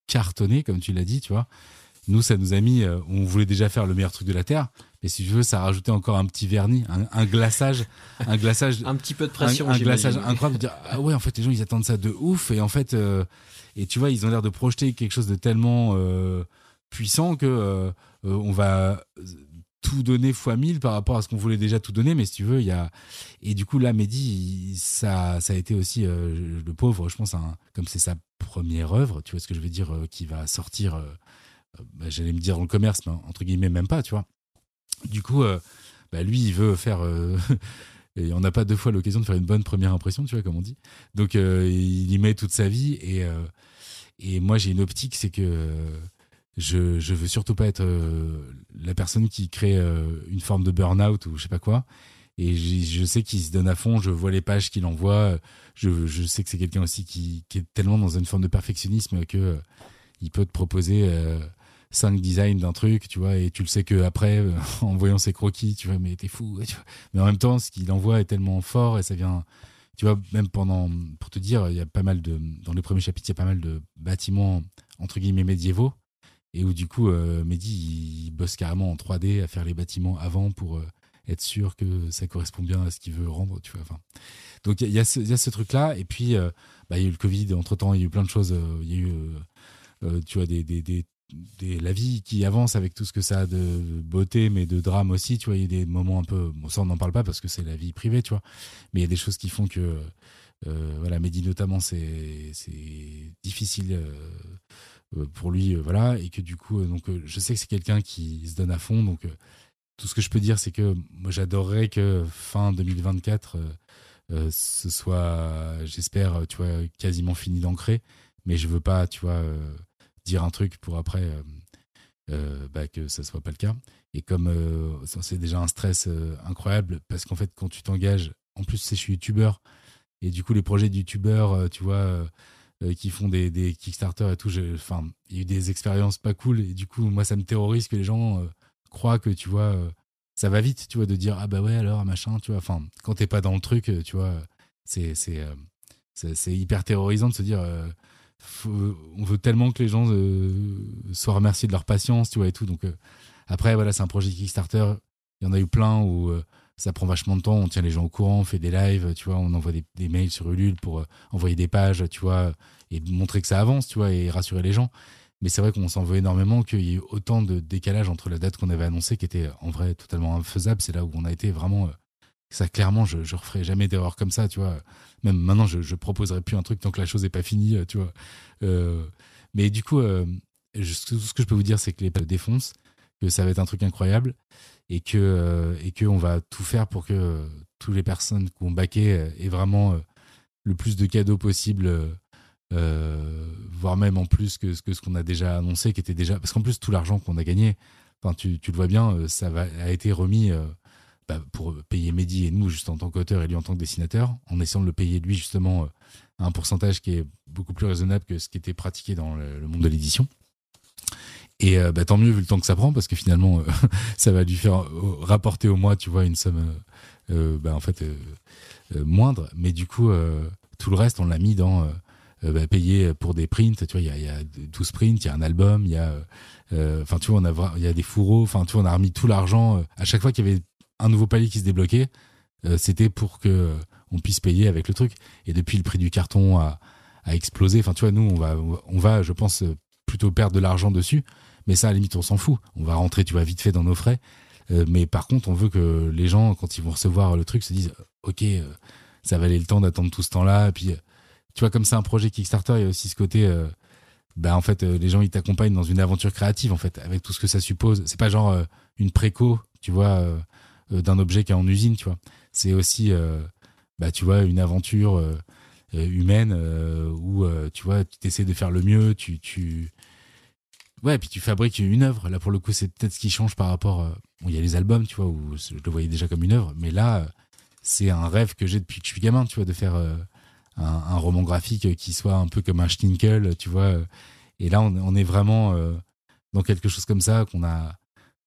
cartonné, comme tu l'as dit, tu vois. Nous, ça nous a mis, euh, on voulait déjà faire le meilleur truc de la Terre, mais si je veux, ça a rajouté encore un petit vernis, un, glaçage, un glaçage, un petit peu de pression, un, glaçage incroyable. De dire, ah ouais, en fait, les gens, ils attendent ça de ouf, et en fait, et tu vois, ils ont l'air de projeter quelque chose de tellement puissant que on va tout donner fois mille par rapport à ce qu'on voulait déjà tout donner mais si tu veux il y a et du coup là Mehdi ça ça a été aussi euh, le pauvre je pense comme c'est sa première œuvre tu vois ce que je veux dire euh, qui va sortir euh, bah, j'allais me dire dans le commerce mais entre guillemets même pas tu vois. Du coup bah, lui il veut faire et on n'a pas deux fois l'occasion de faire une bonne première impression tu vois comme on dit. Donc il y met toute sa vie et et moi j'ai une optique c'est que je je veux surtout pas être euh, la personne qui crée euh, une forme de burn-out ou je sais pas quoi. Et je sais qu'il se donne à fond. Je vois les pages qu'il envoie. Je, sais que c'est quelqu'un aussi qui, est tellement dans une forme de perfectionnisme que euh, il peut te proposer cinq designs d'un truc, tu vois, et tu le sais que après, en voyant ses croquis, tu vois, mais t'es fou. Mais en même temps, ce qu'il envoie est tellement fort et ça vient, tu vois, même pendant, pour te dire, il y a pas mal de, dans les premiers chapitres, il y a pas mal de bâtiments entre guillemets médiévaux et où du coup euh, Mehdi il bosse carrément en 3D à faire les bâtiments avant pour euh, être sûr que ça correspond bien à ce qu'il veut rendre tu vois donc il y, a ce, truc là et puis euh, bah, il y a eu le Covid. Entre temps il y a eu plein de choses il y a eu tu vois la vie qui avance avec tout ce que ça a de beauté mais de drame aussi tu vois. Il y a des moments un peu bon ça on n'en parle pas parce que c'est la vie privée tu vois. Mais il y a des choses qui font que voilà Mehdi notamment c'est difficile euh, pour lui, euh, voilà, et que du coup, euh, donc je sais que c'est quelqu'un qui se donne à fond, donc tout ce que je peux dire, c'est que moi j'adorerais que fin 2024 ce soit, j'espère, tu vois, quasiment fini d'ancrer, mais je veux pas, tu vois, dire un truc pour après bah, que ça soit pas le cas. Et comme c'est déjà un stress incroyable, parce qu'en fait, quand tu t'engages, en plus, c'est je suis youtubeur, et du coup, les projets de youtubeur, tu vois, euh, qui font des, des Kickstarter et tout. Enfin, il y a eu des expériences pas cool et du coup, moi, ça me terrorise que les gens euh, croient que, tu vois, euh, ça va vite, tu vois, de dire ah bah ouais alors machin, tu vois. Enfin, quand t'es pas dans le truc, tu vois, c'est c'est hyper terrorisant de se dire on veut tellement que les gens soient remerciés de leur patience, tu vois et tout. Donc après voilà, c'est un projet Kickstarter. Il y en a eu plein où ça prend vachement de temps. On tient les gens au courant, on fait des lives, tu vois, on envoie des, mails sur Ulule pour euh, envoyer des pages, tu vois, et montrer que ça avance, tu vois, et rassurer les gens. Mais c'est vrai qu'on s'en veut énormément qu'il y ait autant de décalage entre la date qu'on avait annoncée, qui était en vrai totalement infaisable. C'est là où on a été vraiment. Euh, ça, clairement, je, je referai jamais d'erreur comme ça, tu vois. Même maintenant, je, je proposerai plus un truc tant que la chose n'est pas finie, tu vois. Euh, mais du coup, euh, ce que je peux vous dire, c'est que les défoncent, que ça va être un truc incroyable et que et que on va tout faire pour que toutes les personnes qui ont baqué aient vraiment le plus de cadeaux possible euh, voire même en plus que, que ce qu'on a déjà annoncé, qui était déjà. Parce qu'en plus, tout l'argent qu'on a gagné, enfin, tu, le vois bien, euh, ça a été remis euh, bah, pour payer Mehdi et nous, juste en tant qu'auteur et lui en tant que dessinateur, en essayant de le payer lui, justement, à un pourcentage qui est beaucoup plus raisonnable que ce qui était pratiqué dans le, monde de l'édition. Et bah, tant mieux vu le temps que ça prend, parce que finalement, ça va lui faire rapporter au mois, tu vois, une somme, bah, en fait, moindre. Mais du coup, tout le reste, on l'a mis dans euh, bah, payer pour des prints. Tu vois, il y a, y a 12 prints, il y a un album, il y a, euh, enfin, tu vois, il y a des fourreaux. Enfin, tu vois, on a remis tout l'argent. Euh, à chaque fois qu'il y avait un nouveau palier qui se débloquait, c'était pour que on puisse payer avec le truc. Et depuis, le prix du carton a, a explosé. Enfin, tu vois, nous, on va, on va, je pense, plutôt perdre de l'argent dessus. Mais ça, à la limite, on s'en fout. On va rentrer, tu vois, vite fait dans nos frais. mais par contre, on veut que les gens, quand ils vont recevoir le truc, se disent, ok, ça valait le temps d'attendre tout ce temps-là. Puis, tu vois, comme c'est un projet Kickstarter, il y a aussi ce côté, euh, bah, en fait, euh, les gens, ils t'accompagnent dans une aventure créative, en fait, avec tout ce que ça suppose. C'est pas genre euh, une préco, tu vois, d'un objet qui est en usine, tu vois. C'est aussi, bah, tu vois, une aventure humaine où, tu vois, tu essaies de faire le mieux, tu, Ouais, puis tu fabriques une œuvre. Là, pour le coup, c'est peut-être ce qui change par rapport. il y a les albums, tu vois, où je le voyais déjà comme une œuvre, mais là, c'est un rêve que j'ai depuis que je suis gamin, tu vois, de faire un, roman graphique qui soit un peu comme un Stinkel, tu vois. Et là, on, est vraiment euh, dans quelque chose comme ça qu'on a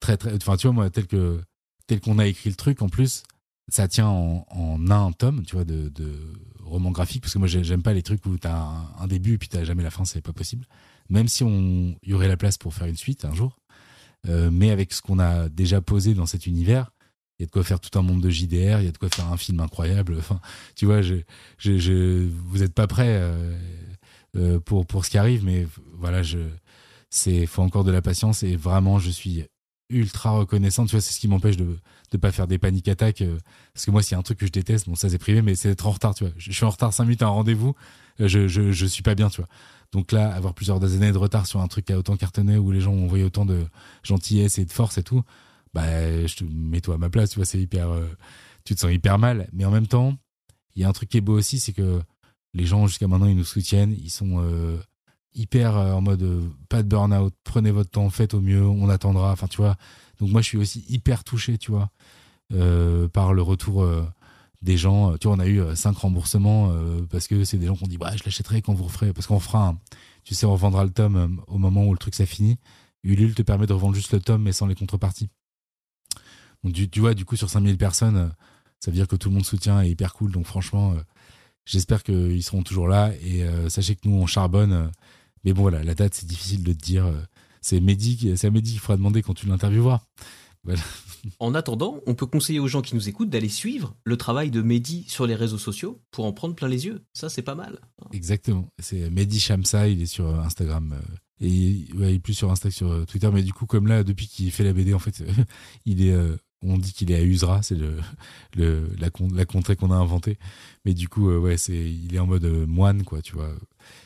très très. Enfin, tu vois, moi, tel que tel qu'on a écrit le truc, en plus, ça tient en, un tome, tu vois, de, roman graphique, parce que moi, j'aime pas les trucs où t'as un, un début et puis t'as jamais la fin, c'est pas possible. Même si on y aurait la place pour faire une suite un jour, euh, mais avec ce qu'on a déjà posé dans cet univers, il y a de quoi faire tout un monde de JDR, il y a de quoi faire un film incroyable. Enfin, tu vois, je, je, je vous n'êtes pas prêts euh, euh, pour, pour ce qui arrive, mais voilà, je, c'est, faut encore de la patience et vraiment, je suis ultra reconnaissant. Tu vois, c'est ce qui m'empêche de ne pas faire des paniques attaques. Euh, parce que moi, s'il y a un truc que je déteste, bon, ça c'est privé, mais c'est d'être en retard, tu vois. Je, suis en retard 5 minutes à un rendez-vous, je, je, suis pas bien, tu vois. Donc là, avoir plusieurs années de retard sur un truc qui a autant cartonné, où les gens ont envoyé autant de gentillesse et de force et tout, bah, je mets-toi à ma place, tu vois, c'est hyper, euh, tu te sens hyper mal. Mais en même temps, il y a un truc qui est beau aussi, c'est que les gens jusqu'à maintenant, ils nous soutiennent, ils sont euh, hyper euh, en mode pas de burn-out, prenez votre temps, faites au mieux, on attendra. Enfin, tu vois. Donc moi, je suis aussi hyper touché, tu vois, par le retour des gens. Tu vois, on a eu cinq remboursements parce que c'est des gens qui ont dit, bah, je l'achèterai quand vous referez, parce qu'on fera, tu sais, on vendra le tome au moment où le truc ça finit. Ulule te permet de revendre juste le tome mais sans les contreparties. Donc, tu, vois, du coup, sur 5000 personnes, euh, ça veut dire que tout le monde soutient est hyper cool. Donc, franchement, euh, j'espère qu'ils seront toujours là. Et euh, sachez que nous, on charbonne. mais bon, voilà, la date, c'est difficile de te dire. c'est Mehdi, c'est à Mehdi qu'il faudra demander quand tu l'intervieweras. Voilà. En attendant, on peut conseiller aux gens qui nous écoutent d'aller suivre le travail de Mehdi sur les réseaux sociaux pour en prendre plein les yeux. Ça, c'est pas mal. Exactement. C'est Mehdi Shamsa, il est sur Instagram. Et il est plus sur Instagram, sur Twitter. Mais du coup, comme là, depuis qu'il fait la BD, en fait, il est on dit qu'il est à Usra, c'est le, la, la contrée qu'on a inventée. Mais du coup, euh, ouais, c'est, il est en mode euh, moine, quoi, tu vois.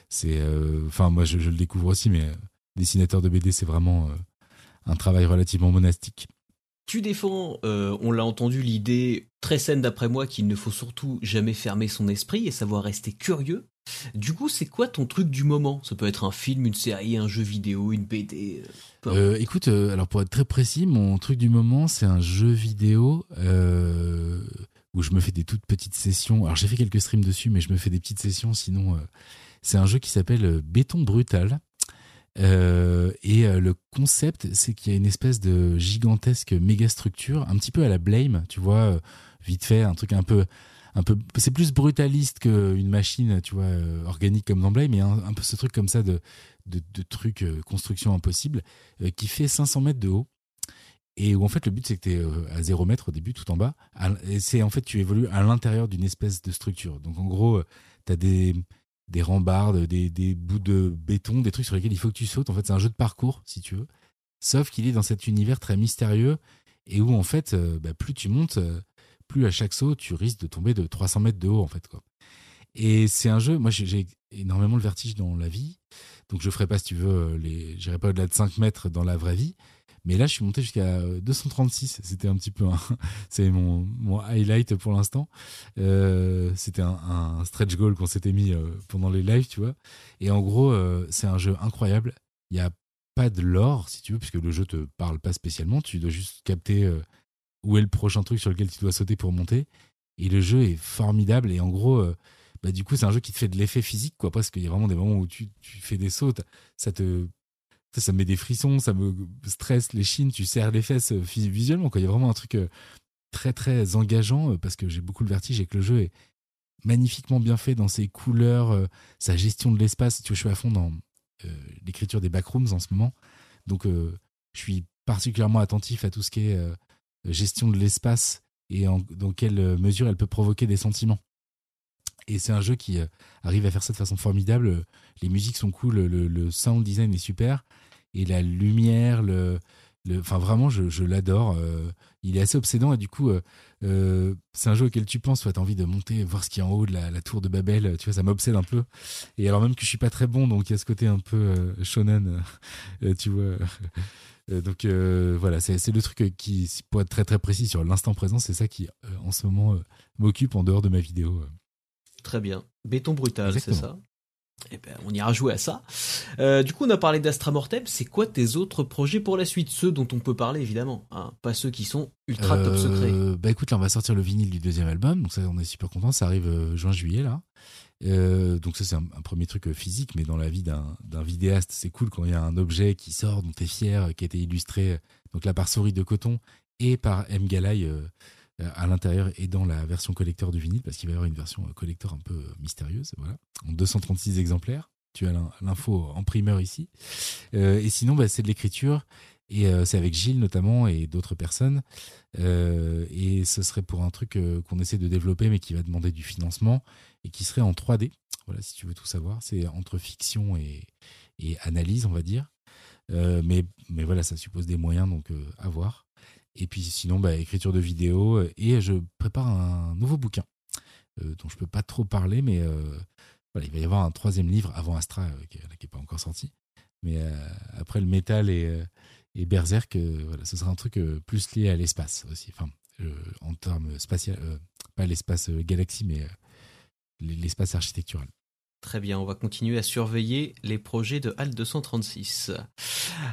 C'est, euh, enfin, moi, je, le découvre aussi, mais dessinateur de BD, c'est vraiment un travail relativement monastique. Tu défends, on l'a entendu, l'idée très saine d'après moi qu'il ne faut surtout jamais fermer son esprit et savoir rester curieux. Du coup, c'est quoi ton truc du moment? Ça peut être un film, une série, un jeu vidéo, une BD. Euh, euh, écoute, euh, alors pour être très précis, mon truc du moment, c'est un jeu vidéo où je me fais des toutes petites sessions. Alors j'ai fait quelques streams dessus, mais je me fais des petites sessions. Sinon, c'est un jeu qui s'appelle Béton Brutal. Et le concept, c'est qu'il y a une espèce de gigantesque méga structure, un petit peu à la Blame, tu vois, vite fait, un truc un peu un peu c'est plus brutaliste qu'une machine tu vois euh, organique comme dans mais un, peu ce truc comme ça de de, de truc euh, construction impossible euh, qui fait 500 mètres de haut. Et où en fait le but c'est que tu es à 0 mètre au début tout en bas. C'est en fait tu évolues à l'intérieur d'une espèce de structure. Donc en gros tu as des des rambardes, des, bouts de béton, des trucs sur lesquels il faut que tu sautes. En fait, c'est un jeu de parcours, si tu veux. Sauf qu'il est dans cet univers très mystérieux et où, en fait, euh, bah, plus tu montes, euh, plus à chaque saut, tu risques de tomber de 300 mètres de haut, en fait. Quoi. Et c'est un jeu, moi, j'ai énormément le vertige dans la vie. Donc, je ferai pas, si tu veux, les, j'irai pas au-delà de 5 mètres dans la vraie vie. Mais là, je suis monté jusqu'à 236. C'était un petit peu, c'est mon, highlight pour l'instant. Euh, c'était un, stretch goal qu'on s'était mis euh, pendant les lives, tu vois. Et en gros, euh, c'est un jeu incroyable. Il n'y a pas de lore, si tu veux, puisque le jeu te parle pas spécialement. Tu dois juste capter euh, où est le prochain truc sur lequel tu dois sauter pour monter. Et le jeu est formidable. Et en gros, euh, bah, du coup, c'est un jeu qui te fait de l'effet physique, quoi. Parce qu'il y a vraiment des moments où tu, tu fais des sauts, ça te ça me met des frissons, ça me stresse les chines, tu serres les fesses euh, visuellement. Quoi. Il y a vraiment un truc euh, très très engageant euh, parce que j'ai beaucoup le vertige et que le jeu est magnifiquement bien fait dans ses couleurs, sa gestion de l'espace. Tu vois, je suis à fond dans l'écriture des backrooms en ce moment. Donc je suis particulièrement attentif à tout ce qui est gestion de l'espace et dans quelle mesure elle peut provoquer des sentiments. Et c'est un jeu qui arrive à faire ça de façon formidable. Les musiques sont cool, le, le sound design est super et la lumière, le, le enfin vraiment, je, je l'adore. Euh, il est assez obsédant et du coup, euh, euh, c'est un jeu auquel tu penses, tu as envie de monter, voir ce qu'il y a en haut de la, la, tour de Babel. Tu vois, ça m'obsède un peu. Et alors même que je suis pas très bon, donc il y a ce côté un peu shonen, tu vois. donc voilà, c'est le truc qui, pour être très très précis sur l'instant présent, c'est ça qui en ce moment m'occupe en dehors de ma vidéo. Très bien. Béton brutal, c'est ça? Eh ben, on ira jouer à ça. Euh, du coup, on a parlé d'Astra Mortem. C'est quoi tes autres projets pour la suite? Ceux dont on peut parler, évidemment. Hein, pas ceux qui sont ultra top secret. Euh, bah écoute, là, on va sortir le vinyle du deuxième album. Donc ça, on est super content. Ça arrive euh, juin-juillet, là. donc ça, c'est un, premier truc physique. Mais dans la vie d'un vidéaste, c'est cool quand il y a un objet qui sort, dont tu es fier, qui a été illustré donc là par Souris de Coton et par M. Galay euh, à l'intérieur et dans la version collector du vinyle, parce qu'il va y avoir une version euh, collector un peu euh, mystérieuse, voilà, en 236 exemplaires. Tu as l'info en primeur ici. et sinon, bah, c'est de l'écriture. Et c'est avec Gilles notamment et d'autres personnes. et ce serait pour un truc qu'on essaie de développer, mais qui va demander du financement et qui serait en 3D. Voilà, si tu veux tout savoir, c'est entre fiction et, et, analyse, on va dire. mais, mais voilà, ça suppose des moyens, donc à voir. Et puis sinon, bah, écriture de vidéo. Euh, et je prépare un nouveau bouquin euh, dont je peux pas trop parler, mais euh, il va y avoir un troisième livre avant Astra, qui n'est pas encore sorti. Mais après le métal et, et Berserk, voilà, ce sera un truc plus lié à l'espace aussi. En termes spatial, pas l'espace galaxie, mais l'espace architectural. Très bien, on va continuer à surveiller les projets de HAL 236.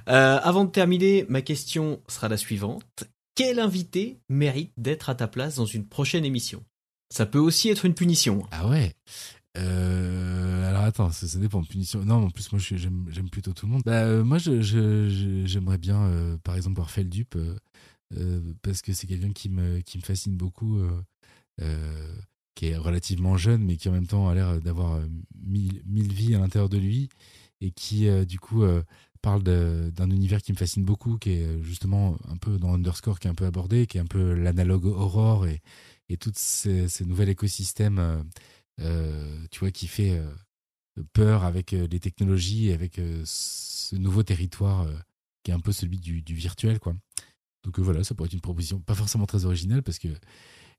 Euh, avant de terminer, ma question sera la suivante quel invité mérite d'être à ta place dans une prochaine émission? Ça peut aussi être une punition. Ah ouais euh, alors attends, ça, dépend de punition. Non, en plus moi j'aime plutôt tout le monde. Bah, euh, moi j'aimerais je, bien, euh, par exemple, voir Feldup parce que c'est quelqu'un qui me qui me fascine beaucoup, qui est relativement jeune mais qui en même temps a l'air d'avoir mille, mille vies à l'intérieur de lui et qui du coup parle d'un univers qui me fascine beaucoup, qui est justement un peu dans Underscore, qui est un peu abordé, qui est un peu l'analogue Aurore et, et tous ces, ces nouveaux écosystèmes, euh, euh, tu vois, qui fait euh, peur avec les technologies, avec ce nouveau territoire qui est un peu celui du, du virtuel, quoi. Donc voilà, ça pourrait être une proposition pas forcément très originale parce que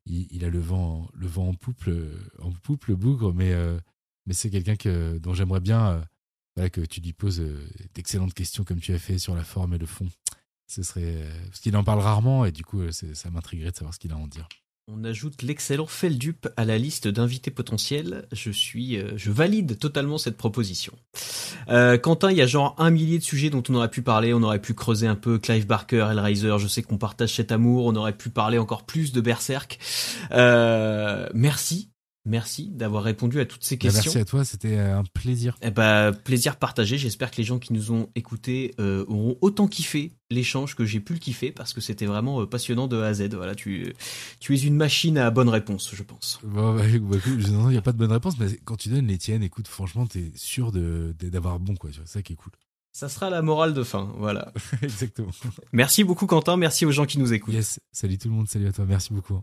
il, a le vent, le vent en poupe, en poupe, le bougre, mais, mais c'est quelqu'un que dont j'aimerais bien que tu lui poses euh, d'excellentes questions comme tu as fait sur la forme et le fond. Ce serait euh, parce qu'il en parle rarement et du coup euh, ça m'intriguerait de savoir ce qu'il a à en dire. On ajoute l'excellent Feldup à la liste d'invités potentiels. Je suis, je valide totalement cette proposition. Quentin, il y a genre un millier de sujets dont on aurait pu parler. On aurait pu creuser un peu Clive Barker, Hellraiser. Je sais qu'on partage cet amour. On aurait pu parler encore plus de Berserk. merci Merci d'avoir répondu à toutes ces bah, questions. Merci à toi, c'était euh, un plaisir. Eh ben, plaisir partagé. J'espère que les gens qui nous ont écoutés euh, auront autant kiffé l'échange que j'ai pu le kiffer parce que c'était vraiment euh, passionnant de A à Z. Voilà, tu, tu es une machine à bonne réponse, je pense. Bon, bah, bah, il n'y a pas de bonne réponse, mais quand tu donnes les tiennes, écoute, franchement, t'es sûr de, d'avoir bon, quoi. C'est ça qui est cool. Ça sera la morale de fin, voilà. Exactement. Merci beaucoup, Quentin. Merci aux gens qui nous écoutent. Yes. Salut tout le monde. Salut à toi. Merci beaucoup.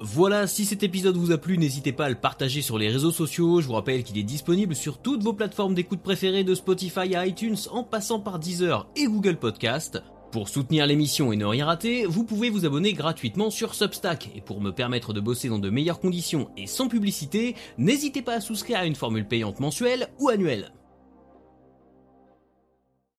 Voilà, si cet épisode vous a plu, n'hésitez pas à le partager sur les réseaux sociaux. Je vous rappelle qu'il est disponible sur toutes vos plateformes d'écoute préférées de Spotify à iTunes en passant par Deezer et Google Podcast. Pour soutenir l'émission et ne rien rater, vous pouvez vous abonner gratuitement sur Substack. Et pour me permettre de bosser dans de meilleures conditions et sans publicité, n'hésitez pas à souscrire à une formule payante mensuelle ou annuelle.